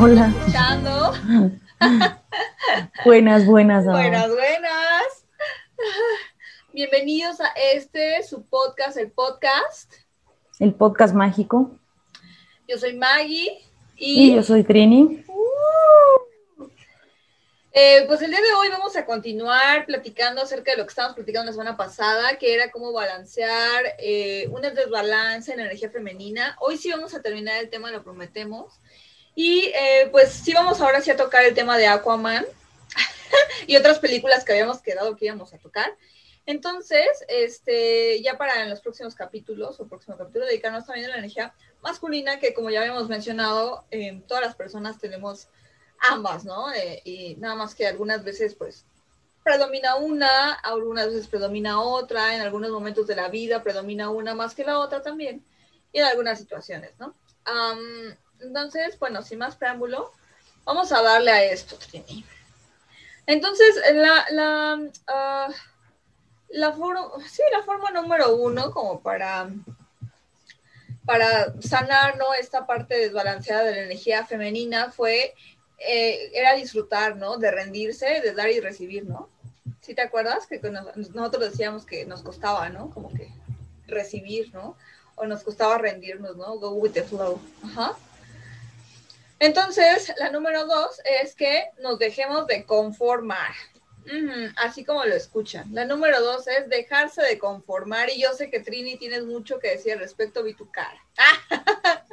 Hola. escuchando. Buenas, buenas. ah. Buenas, buenas. Bienvenidos a este, su podcast, el podcast. El podcast mágico. Yo soy Maggie Y y, yo soy Trini. eh, pues el día de hoy vamos a continuar platicando acerca de lo que estábamos platicando la semana pasada, que era cómo balancear eh, un desbalance en la energía femenina. Hoy sí vamos a terminar el tema, lo prometemos. Y eh, pues sí vamos ahora sí a tocar el tema de Aquaman y otras películas que habíamos quedado que íbamos a tocar. Entonces, este, ya para en los próximos capítulos o próximo capítulo, dedicarnos también a la energía masculina, que como ya habíamos mencionado, eh, todas las personas tenemos ambas, ¿no? Eh, y nada más que algunas veces, pues, predomina una, algunas veces predomina otra, en algunos momentos de la vida predomina una más que la otra también, y en algunas situaciones, ¿no? Am, entonces, bueno, sin más preámbulo, vamos a darle a esto, Trini. Entonces, la, la, ah, la, for- sí, la forma número uno, como para, para sanar ¿no? esta parte desbalanceada de la energía femenina, fue, eh, era disfrutar, ¿no? De rendirse, de dar y recibir, ¿no? ¿Sí te acuerdas? Que nosotros decíamos que nos costaba, ¿no? Como que recibir, ¿no? O nos costaba rendirnos, ¿no? Go with the flow. Ajá. Entonces, la número dos es que nos dejemos de conformar. Así como lo escuchan. La número dos es dejarse de conformar. Y yo sé que Trini tienes mucho que decir al respecto, vi tu cara.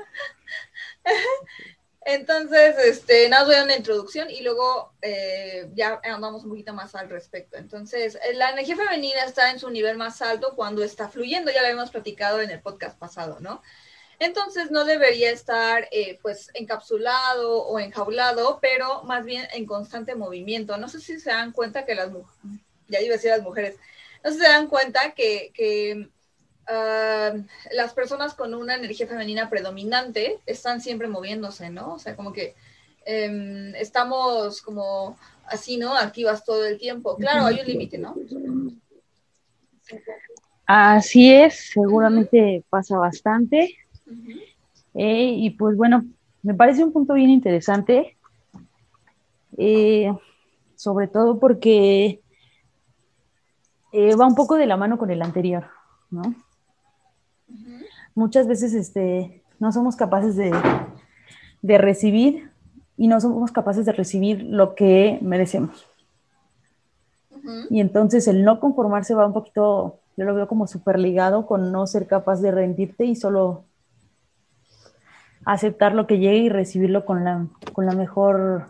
Entonces, este, voy a una introducción y luego eh, ya andamos un poquito más al respecto. Entonces, eh, la energía femenina está en su nivel más alto cuando está fluyendo, ya lo habíamos platicado en el podcast pasado, ¿no? Entonces no debería estar eh, pues encapsulado o enjaulado, pero más bien en constante movimiento. No sé si se dan cuenta que las mujeres, ya iba a decir las mujeres, no sé si se dan cuenta que, que ah, las personas con una energía femenina predominante están siempre moviéndose, ¿no? O sea, como que em, estamos como así, ¿no? Activas todo el tiempo. Claro, hay un límite, ¿no? Así es, seguramente pasa bastante. Eh, y pues bueno, me parece un punto bien interesante, eh, sobre todo porque eh, va un poco de la mano con el anterior, ¿no? Muchas veces este, no somos capaces de, de recibir y no somos capaces de recibir lo que merecemos. Y entonces el no conformarse va un poquito, yo lo veo como súper ligado con no ser capaz de rendirte y solo aceptar lo que llegue y recibirlo con la, con la mejor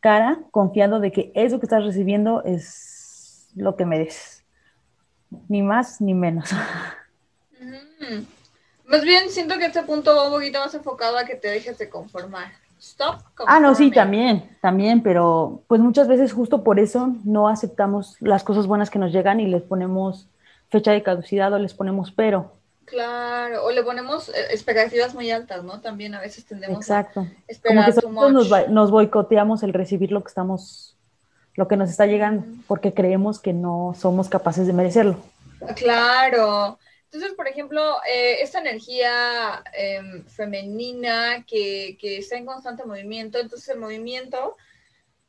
cara, confiando de que eso que estás recibiendo es lo que mereces. Ni más ni menos. Mm. Más bien siento que este punto va un poquito más enfocado a que te dejes de conformar. Stop. Ah, no, sí, también, también, pero pues muchas veces justo por eso no aceptamos las cosas buenas que nos llegan y les ponemos fecha de caducidad o les ponemos pero. Claro, o le ponemos eh, expectativas muy altas, ¿no? También a veces tendemos Exacto. a Como esperar que too nosotros nos, nos boicoteamos el recibir lo que estamos, lo que nos está llegando, porque creemos que no somos capaces de merecerlo. Claro. Entonces, por ejemplo, eh, esta energía em, femenina que, que está en constante movimiento, entonces el movimiento,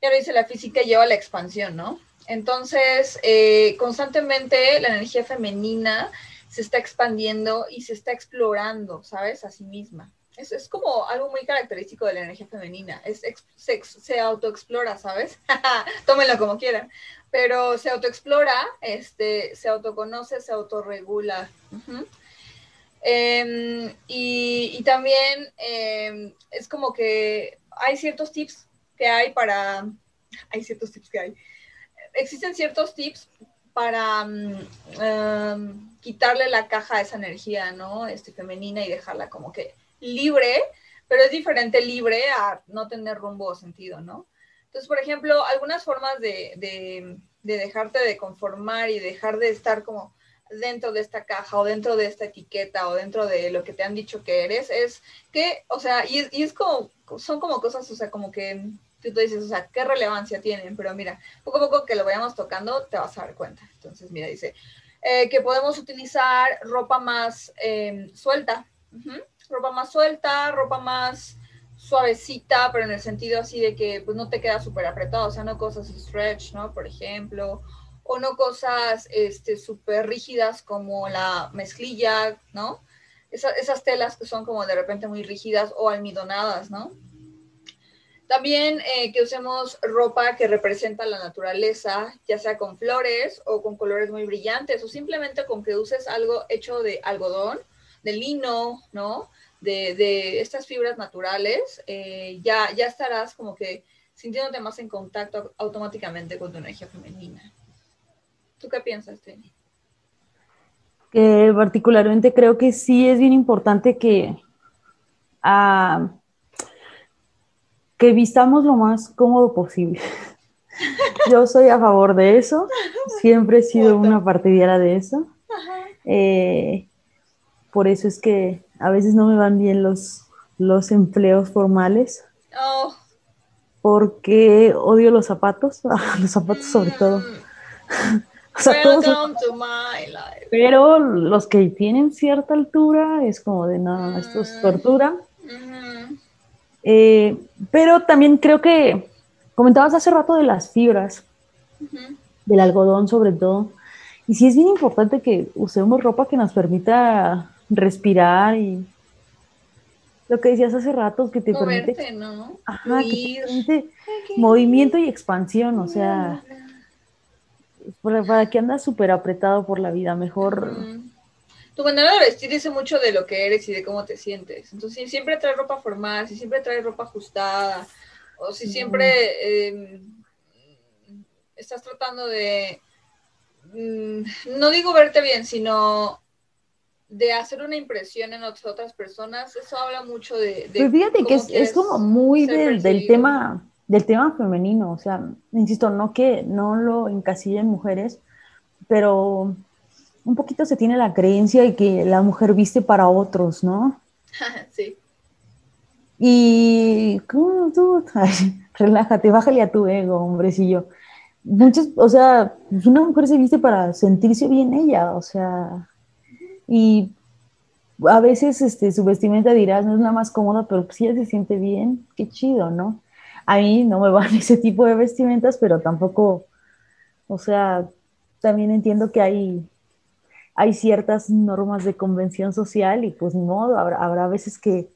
ya lo dice la física, lleva a la expansión, ¿no? Entonces, eh, constantemente la energía femenina se está expandiendo y se está explorando, ¿sabes? A sí misma. Es, es como algo muy característico de la energía femenina. Es, se, ex- se autoexplora, ¿sabes? Tómenlo como quieran. Pero se autoexplora, este, se autoconoce, se autorregula. Em, y, y también em, es como que hay ciertos tips que hay para... Hay ciertos tips que hay. Existen ciertos tips para mm, em, quitarle la caja a esa energía, ¿no? Este, femenina y dejarla como que libre, pero es diferente libre a no tener rumbo o sentido, ¿no? Entonces, por ejemplo, algunas formas de, de, de dejarte de conformar y dejar de estar como dentro de esta caja o dentro de esta etiqueta o dentro de lo que te han dicho que eres, es que, o sea, y, y es como, son como cosas, o sea, como que tú te dices, o sea, ¿qué relevancia tienen? Pero mira, poco a poco que lo vayamos tocando, te vas a dar cuenta. Entonces, mira, dice eh, que podemos utilizar ropa más eh, suelta, ropa más suelta, ropa más suavecita, pero en el sentido así de que pues no te queda súper apretado, o sea, no cosas stretch, ¿no? Por ejemplo, o no cosas este súper rígidas como la mezclilla, ¿no? esas telas que son como de repente muy rígidas o almidonadas, ¿no? También eh, que usemos ropa que representa la naturaleza, ya sea con flores o con colores muy brillantes, o simplemente con que uses algo hecho de algodón, de lino, ¿no? De, estas fibras naturales, eh, ya, estarás como que sintiéndote más en contacto automáticamente con tu energía femenina. ¿Tú qué piensas, Teni? Que particularmente creo que sí es bien importante que ah, que vistamos lo más cómodo posible. Yo soy a favor de eso, siempre he sido una partidaria de eso. Eh, por eso es que a veces no me van bien los, los empleos formales. Oh. Porque odio los zapatos, los zapatos sobre todo. Mm. Pero los que tienen cierta altura es como de no, esto es tortura. Eh, pero también creo que comentabas hace rato de las fibras, del algodón sobre todo. Y sí es bien importante que usemos ropa que nos permita respirar y lo que decías hace rato, que te permite, ¿no? Ajá, que permite movimiento y expansión, o sea, para, que andas súper apretado por la vida, mejor tu manera de vestir dice mucho de lo que eres y de cómo te sientes. Entonces, si siempre traes ropa formal, si siempre traes ropa ajustada, o si siempre em, estás tratando de, mm, no digo verte bien, sino de hacer una impresión en otras personas, eso habla mucho de... de pues fíjate que es, como muy del, del, tema del tema femenino, o sea, insisto, no que no lo encasillen mujeres, pero un poquito se tiene la creencia de que la mujer viste para otros, ¿no? sí. Y, ¿cómo tú? relájate, bájale a tu ego, hombrecillo. Muchas, o sea, pues una mujer se viste para sentirse bien ella, o sea, y a veces este, su vestimenta dirás, no es la más cómoda, pero si ella se siente bien, qué chido, ¿no? A mí no me van ese tipo de vestimentas, pero tampoco, o sea, también entiendo que hay hay ciertas normas de convención social y pues ni modo, habrá, veces que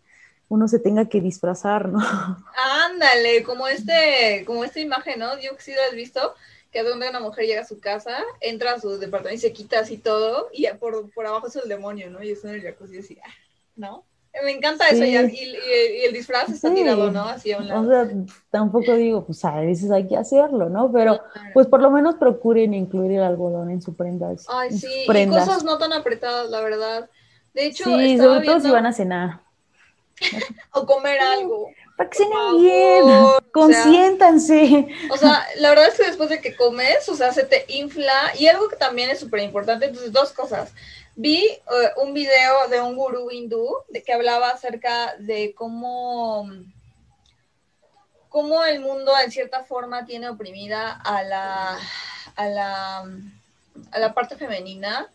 uno se tenga que disfrazar, ¿no? Ándale, como este, como esta imagen, ¿no? Lo has visto, que es donde una mujer llega a su casa, entra a su departamento y se quita así todo, y por, por abajo es el demonio, ¿no? Y está en el jacuzzi así, ah, ¿no? Me encanta eso, y, el disfraz está tirado, ¿no? Así a un lado. O sea, tampoco digo, pues a veces hay que hacerlo, ¿no? Pero, pues por lo menos procuren incluir el algodón en su prenda. Ay, sí, y cosas no tan apretadas, la verdad. De hecho, sí, sobre todo si van a cenar. o comer algo. Para que cenen bien, consiéntanse. O sea, la verdad es que después de que comes, o sea, se te infla. Y algo que también es súper importante, entonces, dos cosas Vi eh, un video de un gurú hindú que hablaba acerca de cómo, cómo el mundo en cierta forma tiene oprimida a la, a la, a la parte femenina,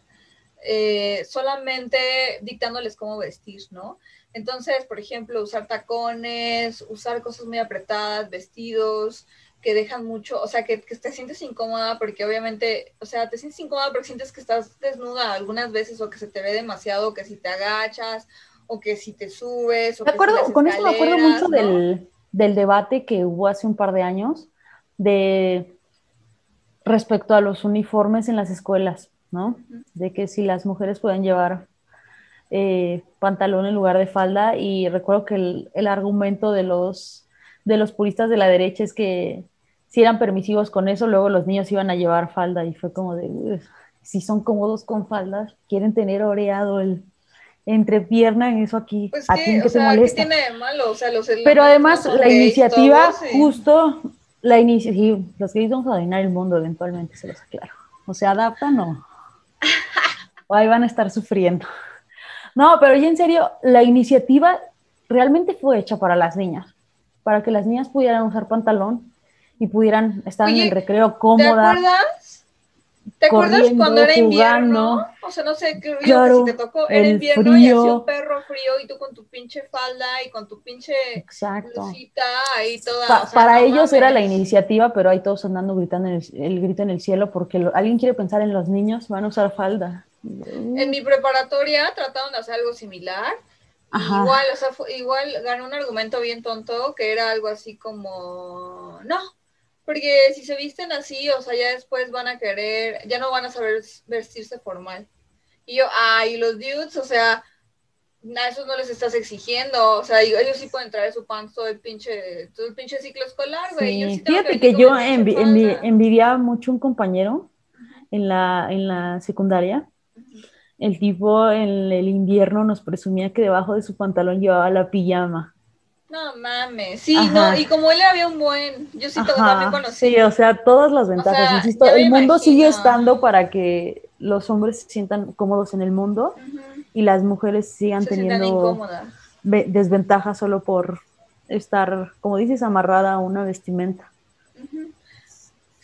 eh, solamente dictándoles cómo vestir, ¿no? Entonces, por ejemplo, usar tacones, usar cosas muy apretadas, vestidos, que dejan mucho, o sea, que, te sientes incómoda porque obviamente, o sea, te sientes incómoda porque sientes que estás desnuda algunas veces o que se te ve demasiado, que si te agachas o que si te subes. O me acuerdo, con eso me acuerdo mucho del, del debate que hubo hace un par de años de respecto a los uniformes en las escuelas, ¿no? De que si las mujeres pueden llevar eh, pantalón en lugar de falda y recuerdo que el, el argumento de los de los puristas de la derecha es que si eran permisivos con eso, luego los niños iban a llevar falda y fue como de, si son cómodos con faldas, quieren tener oreado el entrepierna en eso aquí, pues ¿a quién que molesta? tiene de malo? O sea, los Pero además la iniciativa, justo la iniciativa, los gays vamos a dominar el mundo eventualmente, se los aclaro. O se adaptan o, o ahí van a estar sufriendo. No, pero ya en serio, la iniciativa realmente fue hecha para las niñas para que las niñas pudieran usar pantalón y pudieran estar en el recreo cómoda. ¿Te acuerdas? ¿Te acuerdas cuando era invierno? O sea, no sé, qué claro, si te tocó, era invierno y hacía un perro frío y tú con tu pinche falda y con tu pinche Exacto. ahí toda. para ellos era la iniciativa, pero ahí todos andando gritando el, grito en el cielo porque alguien quiere pensar en los niños, van a usar falda. En mi preparatoria trataron de hacer algo similar. Igual, o sea, igual ganó un argumento bien tonto que era algo así como, no, porque si se visten así, o sea, ya después van a querer, ya no van a saber vestirse formal. Y yo, ay, los dudes, o sea, a esos no les estás exigiendo, o sea, ellos sí pueden traer su pants todo el pinche, todo el pinche ciclo escolar, güey. Sí, fíjate que, yo envidiaba mucho un compañero en la, en la secundaria. El tipo en el invierno nos presumía que debajo de su pantalón llevaba la pijama. No mames, sí, no, y como él había un buen, yo sí también conocí. Sí, o sea, todas las ventajas, insisto, el mundo sigue estando para que los hombres se sientan cómodos en el mundo y las mujeres sigan teniendo desventajas solo por estar, como dices, amarrada a una vestimenta.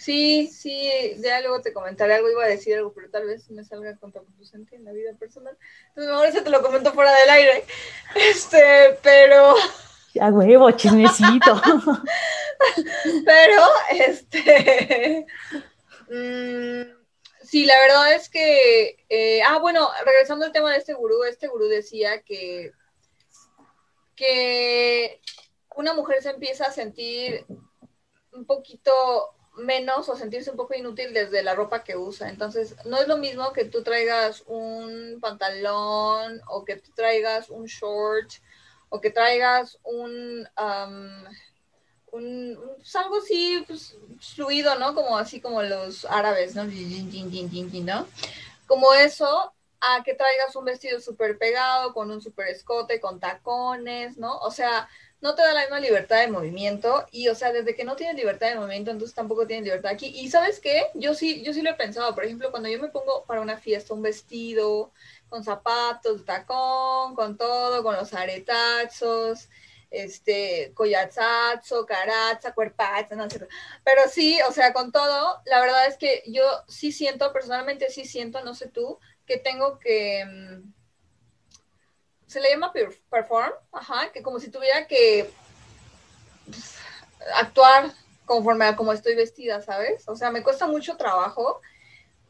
Sí, sí, ya luego te comentaré algo, iba a decir algo, pero tal vez me salga contraproducente en la vida personal. Entonces, mejor eso te lo comento fuera del aire. Este, pero a huevo, chismecito. Pero, este. Mm, sí, la verdad es que. Eh, ah, bueno, regresando al tema de este gurú, este gurú decía que. que una mujer se empieza a sentir un poquito menos o sentirse un poco inútil desde la ropa que usa. Entonces, no es lo mismo que tú traigas un pantalón o que tú traigas un short o que traigas un, un, algo así pues, fluido, ¿no? Como así como los árabes, ¿no? ¿no? Como eso, a que traigas un vestido súper pegado, con un súper escote, con tacones, ¿no? O sea, no te da la misma libertad de movimiento y, o sea, desde que no tienes libertad de movimiento, entonces tampoco tienes libertad aquí. Y ¿sabes qué? Yo sí, yo sí lo he pensado, por ejemplo, cuando yo me pongo para una fiesta un vestido, con zapatos, tacón, con todo, con los aretazos, este, collazazo, caraza, cuerpazo, no sé. Pero sí, o sea, con todo, la verdad es que yo sí siento, personalmente sí siento, no sé tú, que tengo que... Mm, se le llama perform, ajá, que como si tuviera que actuar conforme a como estoy vestida, ¿sabes? O sea, me cuesta mucho trabajo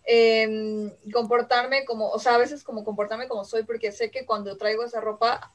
eh, comportarme como, o sea, a veces como comportarme como soy, porque sé que cuando traigo esa ropa,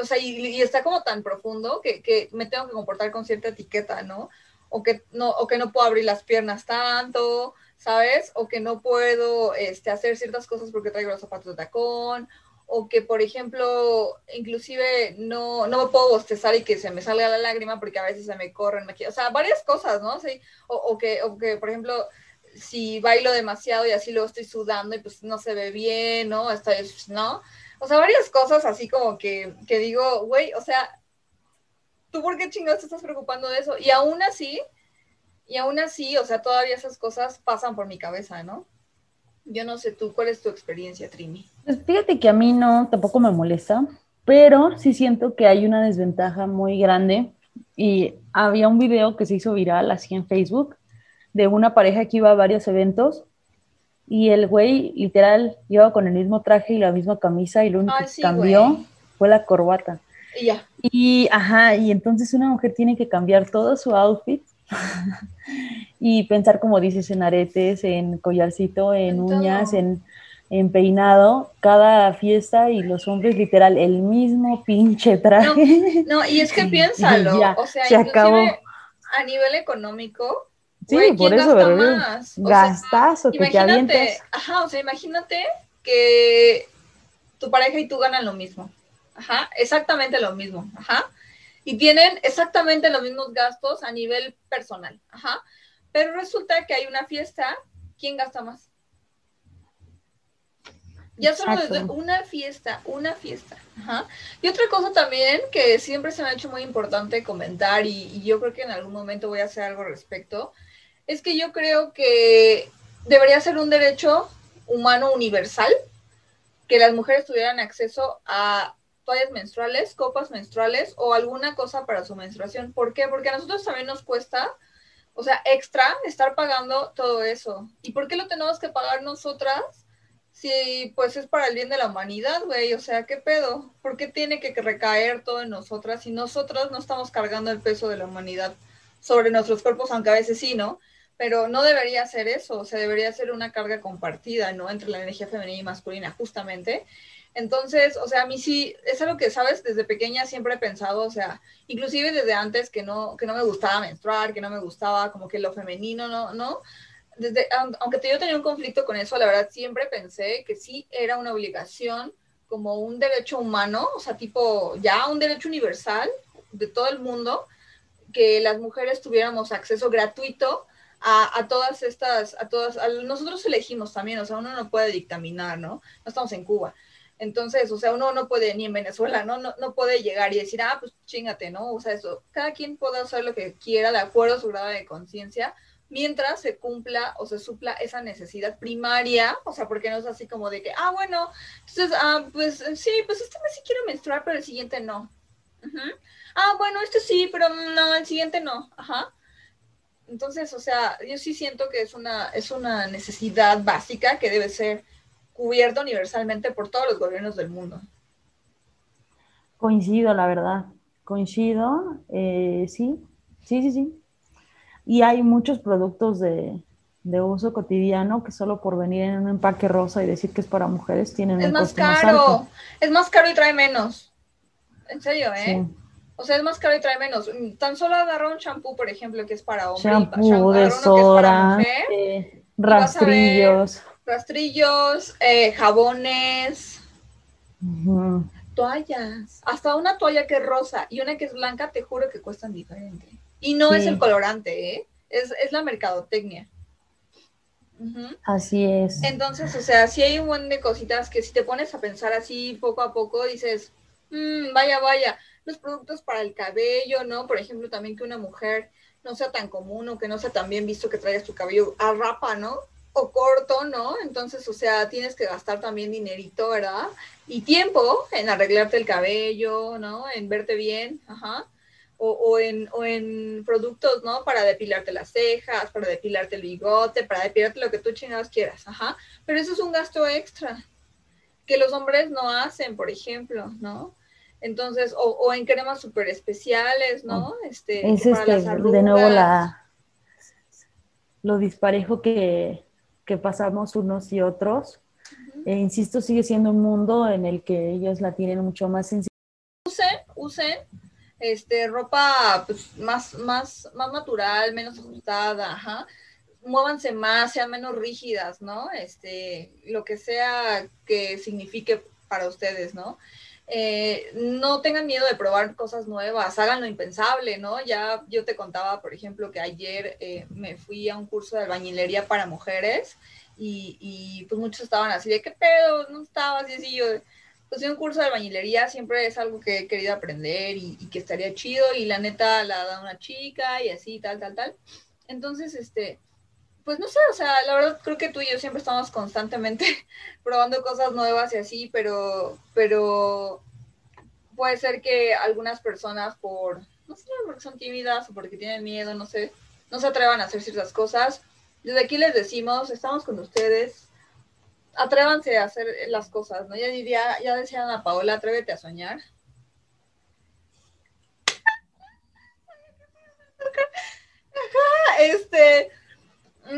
o sea, y, está como tan profundo que, que, me tengo que comportar con cierta etiqueta, ¿no? O que no, o que no puedo abrir las piernas tanto, ¿sabes? O que no puedo este, hacer ciertas cosas porque traigo los zapatos de tacón, o que, por ejemplo, inclusive no, no me puedo bostezar y que se me salga la lágrima porque a veces se me corren, o sea, varias cosas, ¿no? Sí, o, o, que, o que, por ejemplo, si bailo demasiado y así luego estoy sudando y pues no se ve bien, ¿no? Estoy, ¿no? O sea, varias cosas así como que, que digo, güey, o sea, ¿tú por qué chingados te estás preocupando de eso? Y aún así, y aún así, o sea, todavía esas cosas pasan por mi cabeza, ¿no? Yo no sé tú, ¿cuál es tu experiencia, Trini? Pues fíjate que a mí no, tampoco me molesta, pero sí siento que hay una desventaja muy grande y había un video que se hizo viral así en Facebook de una pareja que iba a varios eventos y el güey literal iba con el mismo traje y la misma camisa y lo único que cambió fue la corbata. Y ya. Y, ajá, y entonces una mujer tiene que cambiar todo su outfit y pensar, como dices, en aretes, en collarcito, en, uñas, en, en, peinado, cada fiesta y los hombres literal el mismo pinche traje. No, y es que piénsalo, o sea, se acabó. a nivel económico, Sí, por eso, Más? Gastazo que te avientes. Ajá, o sea, imagínate que tu pareja y tú ganan lo mismo. Ajá, exactamente lo mismo. Ajá. Y tienen exactamente los mismos gastos a nivel personal. Ajá. Pero resulta que hay una fiesta, ¿quién gasta más? Ya solo desde una fiesta, una fiesta. Ajá. Y otra cosa también que siempre se me ha hecho muy importante comentar y, y, yo creo que en algún momento voy a hacer algo al respecto, es que yo creo que debería ser un derecho humano universal que las mujeres tuvieran acceso a toallas menstruales, copas menstruales o alguna cosa para su menstruación. ¿Por qué? Porque a nosotros también nos cuesta, o sea, extra, estar pagando todo eso. ¿Y por qué lo tenemos que pagar nosotras? Si pues es para el bien de la humanidad, güey, o sea, ¿qué pedo? ¿Por qué tiene que recaer todo en nosotras si nosotras no estamos cargando el peso de la humanidad sobre nuestros cuerpos, aunque a veces sí, ¿no? Pero no debería ser eso, o sea, debería ser una carga compartida, ¿no? Entre la energía femenina y masculina, justamente. Entonces, o sea, a mí sí, es algo que, ¿sabes? Desde pequeña siempre he pensado, o sea, inclusive desde antes que no, que no me gustaba menstruar, que no me gustaba como que lo femenino, ¿no? ¿no? Desde, aunque yo tenía un conflicto con eso, la verdad siempre pensé que sí era una obligación como un derecho humano, o sea, tipo ya un derecho universal de todo el mundo, que las mujeres tuviéramos acceso gratuito a, a, todas estas, a todas, nosotros elegimos también, o sea, uno no puede dictaminar, ¿no? No estamos en Cuba. Entonces, o sea, uno no puede, ni en Venezuela, ¿no? No, no puede llegar y decir, ah, pues chingate, ¿no? O sea, eso, cada quien puede hacer lo que quiera de acuerdo a su grado de conciencia, mientras se cumpla o se supla esa necesidad primaria, o sea, porque no es así como de que, ah, bueno, entonces, ah, pues sí, pues este mes sí quiero menstruar, pero el siguiente no. Ah, bueno, este sí, pero no, el siguiente no. Ajá. Entonces, o sea, yo sí siento que es una, es una necesidad básica que debe ser cubierto universalmente por todos los gobiernos del mundo. Coincido, la verdad, coincido, eh, sí, sí, sí, sí. Y hay muchos productos de, uso cotidiano que solo por venir en un empaque rosa y decir que es para mujeres tienen es más caro, es más caro y trae menos. En serio, ¿eh? O sea, es más caro y trae menos. Tan solo agarra un champú, por ejemplo, que es para hombre. Champú, desodorante, rastrillos rastrillos, eh, jabones, toallas, hasta una toalla que es rosa y una que es blanca, te juro que cuestan diferente. Y no es el colorante, ¿eh? es, la mercadotecnia. Así es. Entonces, o sea, si hay un buen de cositas que si te pones a pensar así poco a poco, dices, mm, vaya, vaya, los productos para el cabello, ¿no? Por ejemplo, también que una mujer no sea tan común o que no sea tan bien visto que traiga su cabello a rapa, ¿no? O corto, ¿no? Entonces, o sea, tienes que gastar también dinerito, ¿verdad? Y tiempo en arreglarte el cabello, ¿no? En verte bien, ajá. O, o, en, o en productos, ¿no? Para depilarte las cejas, para depilarte el bigote, para depilarte lo que tú chingados quieras, ajá. Pero eso es un gasto extra que los hombres no hacen, por ejemplo, ¿no? Entonces, o, o en cremas súper especiales, ¿no? Este, es este, de nuevo la, lo disparejo que, pasamos unos y otros. e insisto, sigue siendo un mundo en el que ellos la tienen mucho más sencilla. Usen, usen este, ropa pues, más, más, más natural, menos ajustada, ajá. Muévanse más, sean menos rígidas, ¿no? Este, lo que sea que signifique para ustedes, ¿no? Eh, no tengan miedo de probar cosas nuevas, hagan lo impensable, ¿no? Ya yo te contaba, por ejemplo, que ayer eh, me fui a un curso de albañilería para mujeres y, pues muchos estaban así de, ¿qué pedo? No estabas y así yo, pues un curso de albañilería siempre es algo que he querido aprender y, y que estaría chido y la neta la da una chica y así, tal, tal, tal. Entonces, este, pues no sé, o sea, la verdad creo que tú y yo siempre estamos constantemente probando cosas nuevas y así, pero, pero puede ser que algunas personas por, no sé, porque son tímidas o porque tienen miedo, no sé, no se atrevan a hacer ciertas cosas. Desde aquí les decimos, estamos con ustedes, atrévanse a hacer las cosas, ¿no? Ya diría, ya decían a Paola, atrévete a soñar. Este,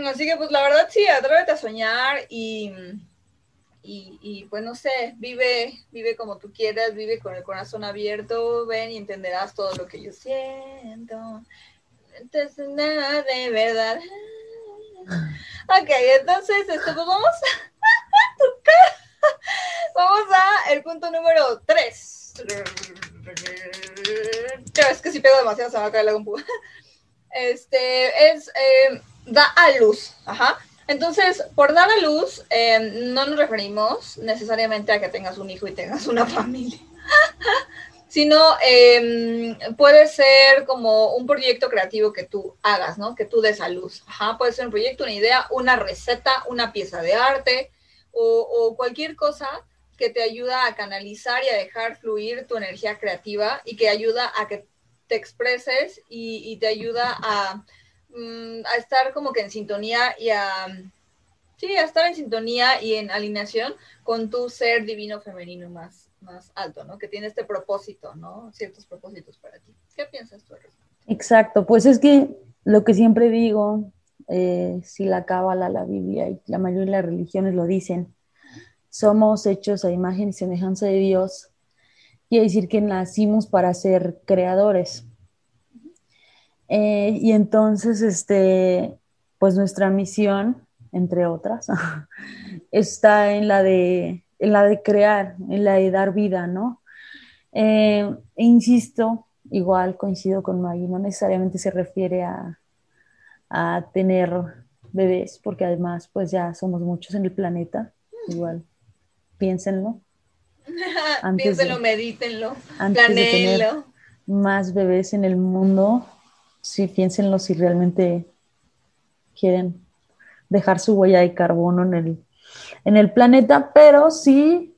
así que pues la verdad sí, atrévete a soñar y, y, pues no sé, vive, vive como tú quieras, vive con el corazón abierto, ven y entenderás todo lo que yo siento. Entonces, nada de verdad. Ok, entonces, esto, pues vamos a tocar. Vamos a el punto número 3. Es que si pego demasiado se va a caer la compu. Este es eh, da a luz. Ajá. Entonces, por dar a luz, eh, no nos referimos necesariamente a que tengas un hijo y tengas una familia, sino em, puede ser como un proyecto creativo que tú hagas, ¿no? Que tú des a luz. Ajá. Puede ser un proyecto, una idea, una receta, una pieza de arte o, cualquier cosa que te ayuda a canalizar y a dejar fluir tu energía creativa y que ayuda a que te expreses y te ayuda a mm, a estar como que en sintonía y a, sí, a estar en sintonía y en alineación con tu ser divino femenino más, más alto, ¿no? Que tiene este propósito, ¿no? Ciertos propósitos para ti. ¿Qué piensas tú? Exacto, pues es que lo que siempre digo, eh, si la cábala, la Biblia y la mayoría de las religiones lo dicen, somos hechos a imagen y semejanza de Dios, quiere decir que nacimos para ser creadores. Eh, y entonces, este, pues nuestra misión, entre otras, está en la de, en la de crear, en la de dar vida, ¿no? Eh, e insisto, igual coincido con Maggie, no necesariamente se refiere a, a tener bebés, porque además pues ya somos muchos en el planeta, igual, piénsenlo. piénsenlo, medítenlo, planeenlo. más bebés en el mundo, sí, piénsenlo si realmente quieren dejar su huella de carbono en el, en el planeta, pero sí,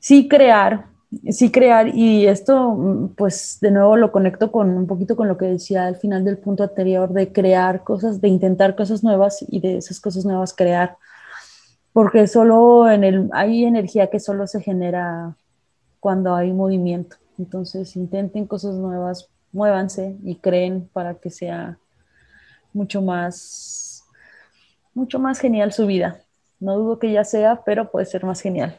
sí crear sí crear y esto mm, pues de nuevo lo conecto con un poquito con lo que decía al final del punto anterior de crear cosas, de intentar cosas nuevas y de esas cosas nuevas crear, porque solo en el hay energía que solo se genera cuando hay movimiento. Entonces intenten cosas nuevas, muévanse y creen para que sea mucho más mucho más genial su vida. No dudo que ya sea, pero puede ser más genial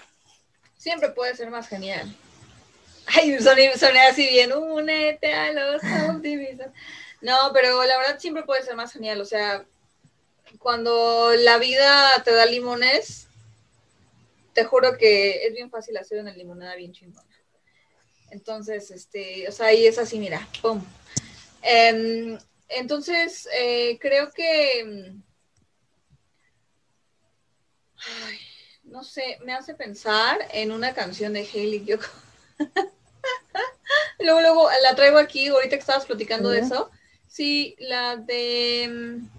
siempre puede ser más genial. Ay, soné, así bien, únete a los optimistas. No, pero la verdad siempre puede ser más genial. O sea, cuando la vida te da limones, te juro que es bien fácil hacer una limonada bien chingona. Entonces, este, o sea, ahí es así, mira, pum. Em, entonces, eh, creo que... Ay, no sé, me hace pensar en una canción de Hailey Yoko. luego, luego la traigo aquí, ahorita que estabas platicando de eso. Sí, la de. Mm,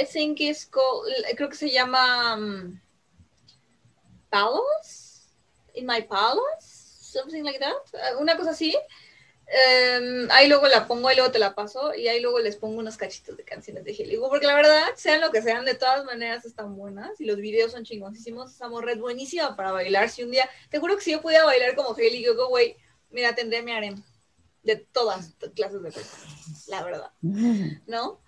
I think it's called, creo que se llama um, Palace, In My Palace, something like that. Una cosa así. Em, ahí luego la pongo, y luego te la paso, y ahí luego les pongo unos cachitos de canciones de Helly porque la verdad, sean lo que sean, de todas maneras están buenas, y los videos son chingoncísimos, esa morra buenísima para bailar, si un día, te juro que si yo pudiera bailar como Helly Gogo, güey, mira, tendré mi harem, de todas clases de cosas, la verdad, ¿no?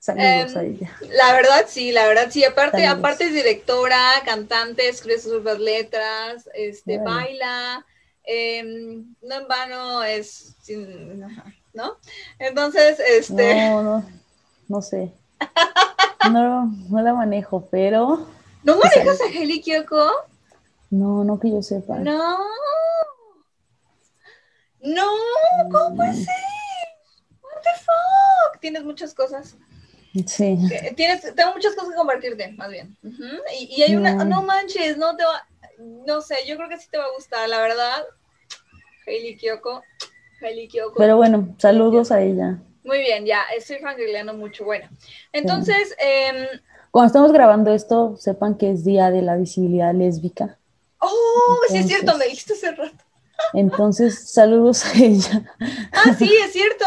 Saludos em, La verdad, sí, la verdad, sí. Aparte, aparte es directora, cantante, escribe sus letras, este, baila, Em, no en vano es, ¿no? Entonces, este... No, no, no sé. No, no la manejo, pero... ¿No manejas a Heli Kyoko? No, no que yo sepa. No. No, ¿cómo puede ser? What the fuck? Tienes muchas cosas. Sí. Tienes, tengo muchas cosas que compartirte, más bien. y, y, hay una, no manches, no te va, no sé, yo creo que sí te va a gustar, la verdad. Hailey Kyoko. Hailey Kyoko. Pero bueno, saludos a ella. Muy bien, ya, estoy fangirleando mucho. Bueno, entonces. Em, Cuando estamos grabando esto, sepan que es Día de la Visibilidad Lésbica. Oh, sí es cierto, me dijiste hace rato. Entonces, saludos a ella. Ah, sí, es cierto,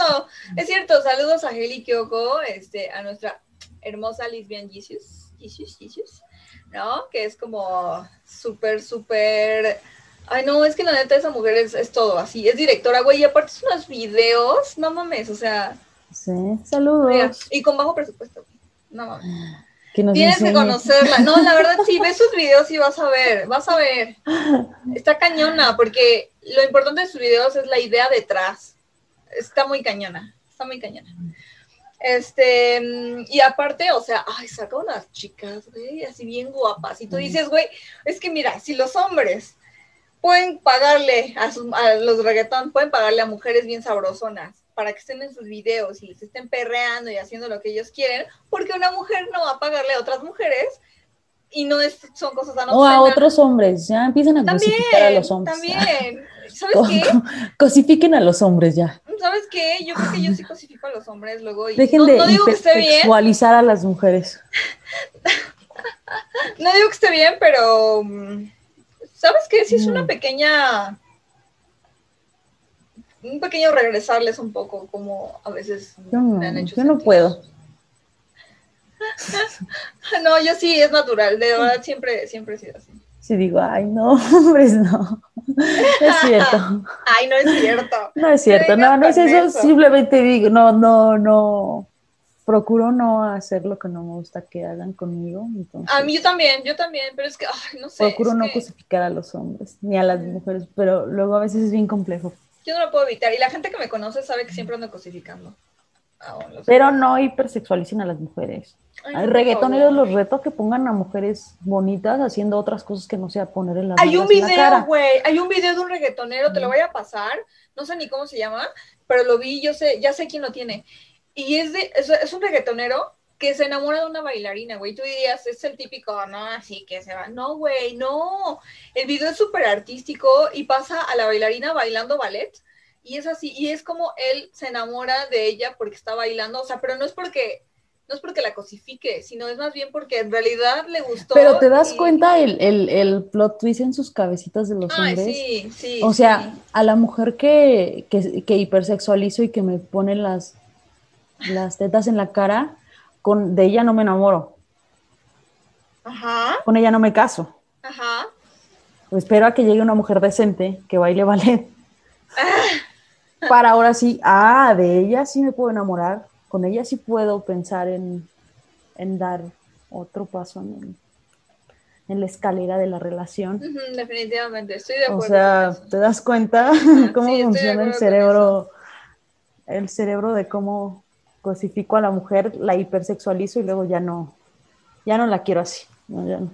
es cierto. Saludos a Hailey Kyoko, este, a nuestra hermosa lesbian Jesus, Jesus, Jesus, ¿no? Que es como súper, súper Ay, no, es que la neta esa mujer es, todo así, es directora, güey, y aparte es unos videos, no mames, o sea. Sí, saludos. y con bajo presupuesto, no mames. Tienes que conocerla. No, la verdad, sí, ves sus videos y vas a ver, vas a ver. Está cañona, porque lo importante de sus videos es la idea detrás. Está muy cañona, está muy cañona. Este, y aparte, o sea, ay, saca unas chicas, güey, así bien guapas. Y tú dices, güey, es que mira, si los hombres pueden pagarle a, los reggaetón, pueden pagarle a mujeres bien sabrosonas para que estén en sus videos y se estén perreando y haciendo lo que ellos quieren, porque una mujer no va a pagarle a otras mujeres y no es, son cosas tan O a otros hombres, ya empiezan a cosificar a los hombres. También, ¿sabes qué? Cosifiquen a los hombres ya. ¿Sabes qué? Yo creo que yo sí cosifico a los hombres luego. Y Dejen de no digo que esté bien. a las mujeres. no digo que esté bien, pero mm, ¿Sabes qué? Si es una pequeña un pequeño regresarles un poco, como a veces Yo no, me han hecho yo no puedo. No, yo sí, es natural, de verdad siempre, siempre he sido así. Si digo, ay, no, hombres, no. No es cierto. Ay, no es cierto. No es cierto, no, no es eso, eso. simplemente digo, no, no, no, procuro no hacer lo que no me gusta que hagan conmigo, entonces A mí yo también, yo también, pero es que, ay, no sé. procuro no que cosificar a los hombres, ni a las mujeres, pero luego a veces es bien complejo. yo no lo puedo evitar. Y la gente que me conoce sabe que siempre ando cosificando. Ah, Pero no hipersexualicen a las mujeres. Ay, Hay reggaetoneros los reto a que pongan a mujeres bonitas haciendo otras cosas que no sea ponerle las Hay un en la video, güey, hay un video de un reggaetonero, te lo voy a pasar, no sé ni cómo se llama, pero lo vi, yo sé, ya sé quién lo tiene. Y es de, es, es un reggaetonero que se enamora de una bailarina, güey. Tú dirías, es el típico, no, así que se va. No, güey, no. El video es súper artístico y pasa a la bailarina bailando ballet. Y es así, y es como él se enamora de ella porque está bailando, o sea, pero no es porque, no es porque la cosifique, sino es más bien porque en realidad le gustó. Pero te das y- cuenta el, el, el plot twist en sus cabecitas de los Ay, hombres. sí, sí. O sea, sí. a la mujer que, que, que hipersexualizo y que me pone las, las tetas en la cara, con, de ella no me enamoro, Ajá, con ella no me caso. ajá. Espero a que llegue una mujer decente que baile ballet. Para ahora sí, ah, de ella sí me puedo enamorar, con ella sí puedo pensar en, en dar otro paso en, en la escalera de la relación. Definitivamente, estoy de O acuerdo. sea, con eso. ¿te das cuenta cómo sí, funciona el cerebro? El cerebro de cómo cosifico a la mujer, la hipersexualizo y luego ya no, ya no la quiero así. no, ya no.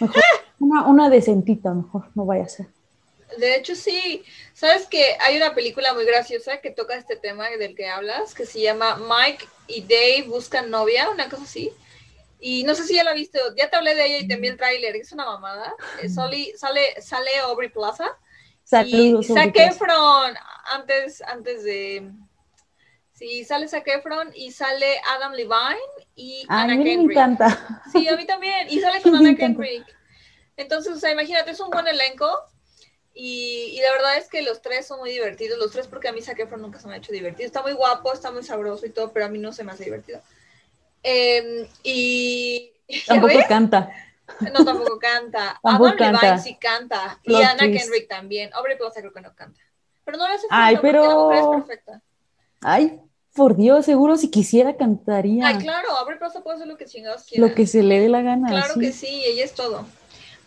Mejor una, una decentita, mejor, no vaya a ser. De hecho, sí. ¿Sabes que hay una película muy graciosa que toca este tema del que hablas, que se llama Mike y Dave buscan novia, una cosa así? Y no sé si ya la viste, ya te hablé de ella y te envié el tráiler, es una mamada. Eh, Soli- sale, sale Aubrey Plaza y Saludos. Zac Enrique. Efron, antes, antes de... Sí, sale Zac Efron y sale Adam Levine y A Anna mí me Kendrick. encanta. Sí, a mí también. Y sale con Me Anna. Kendrick. Entonces, o sea, imagínate, es un buen elenco. Y, y la verdad es que los tres son muy divertidos. Los tres, porque a mí Zac Efron nunca se me ha hecho divertido. Está muy guapo, está muy sabroso y todo, pero a mí no se me hace divertido. Em, y. ¿ya Tampoco ves? canta. No, tampoco canta. Tampoco Adam Levine canta. sí canta. Y Plot Anna twist. Kendrick también. Aubrey Plaza creo que no canta. Pero no le hace Ay, pero- la mujer es perfecta. Ay, por Dios, seguro si quisiera cantaría Ay, claro, Aubrey Plaza puede hacer lo que chingados quiera. lo que se le dé la gana. Claro sí. que sí, ella es todo.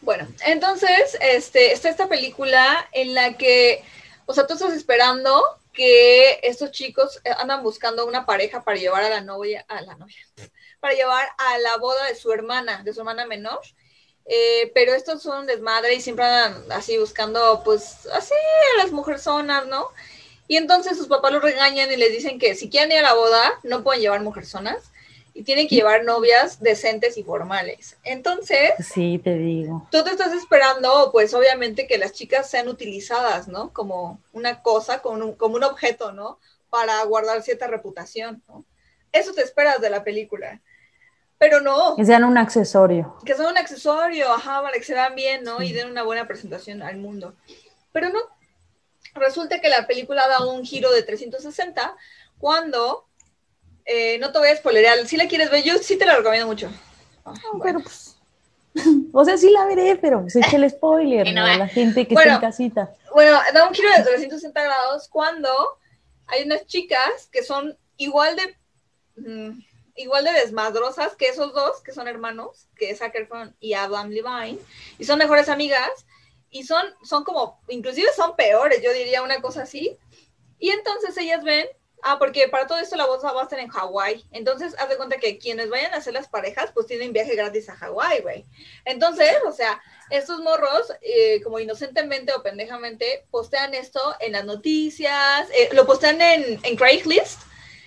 Bueno, entonces, este, está esta película en la que, o sea, tú estás esperando que estos chicos eh, andan buscando una pareja para llevar a la novia, a la novia, para llevar a la boda de su hermana, de su hermana menor. Eh, pero estos son un desmadre y siempre andan así buscando, pues, así a las mujerzonas, ¿no? Y entonces sus papás los regañan y les dicen que si quieren ir a la boda, no pueden llevar mujerzonas y tienen que llevar novias decentes y formales. Entonces, Sí, te digo. tú te estás esperando, pues obviamente que las chicas sean utilizadas, ¿no? Como una cosa, como un, como un objeto, ¿no? Para guardar cierta reputación, ¿no? Eso te esperas de la película. Pero no, Que sean un accesorio. que son un accesorio, ajá, para que se vean bien, ¿no? Y Sí. den una buena presentación al mundo. Pero no. Resulta que la película da un giro de 360 cuando, eh, no te voy a spoilerear, si la quieres ver, yo sí te la recomiendo mucho. Ah, bueno. Pero pues. O sea, sí la veré, pero pues echa el spoiler ¿no? a la gente que bueno. está en casita. Bueno, da un giro de 360 grados cuando hay unas chicas que son igual de mm, igual de desmadrosas que esos dos, que son hermanos, que es Zac Efron y Adam Levine, y son mejores amigas, y son, son como, inclusive son peores, yo diría una cosa así. Y entonces ellas ven, ah, porque para todo esto la boda va a estar en Hawái. Entonces, haz de cuenta que quienes vayan a hacer las parejas, pues tienen viaje gratis a Hawái, güey. Entonces, o sea, estos morros, eh, como inocentemente o pendejamente, postean esto en las noticias, eh, lo postean en, en Craigslist.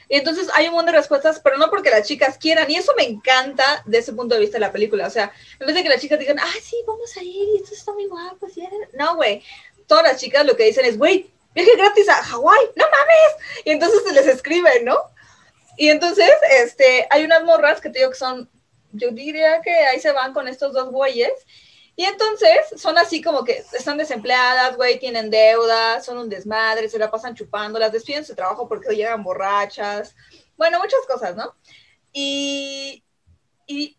Y entonces hay un montón de respuestas, pero no porque las chicas quieran. Y eso me encanta desde ese punto de vista de la película. O sea, en vez de que las chicas digan, ah, sí, vamos a ir, y esto está muy guapo. sí". No, güey. Todas las chicas lo que dicen es, güey, viaje gratis a Hawái, no mames. Y entonces se les escriben, ¿no? Y entonces, este, hay unas morras que te digo que son, yo diría que ahí se van con estos dos güeyes. Y entonces son así como que están desempleadas, güey, tienen deudas, son un desmadre, se la pasan chupando, las despiden su trabajo porque llegan borrachas. Bueno, muchas cosas, ¿no? Y, y,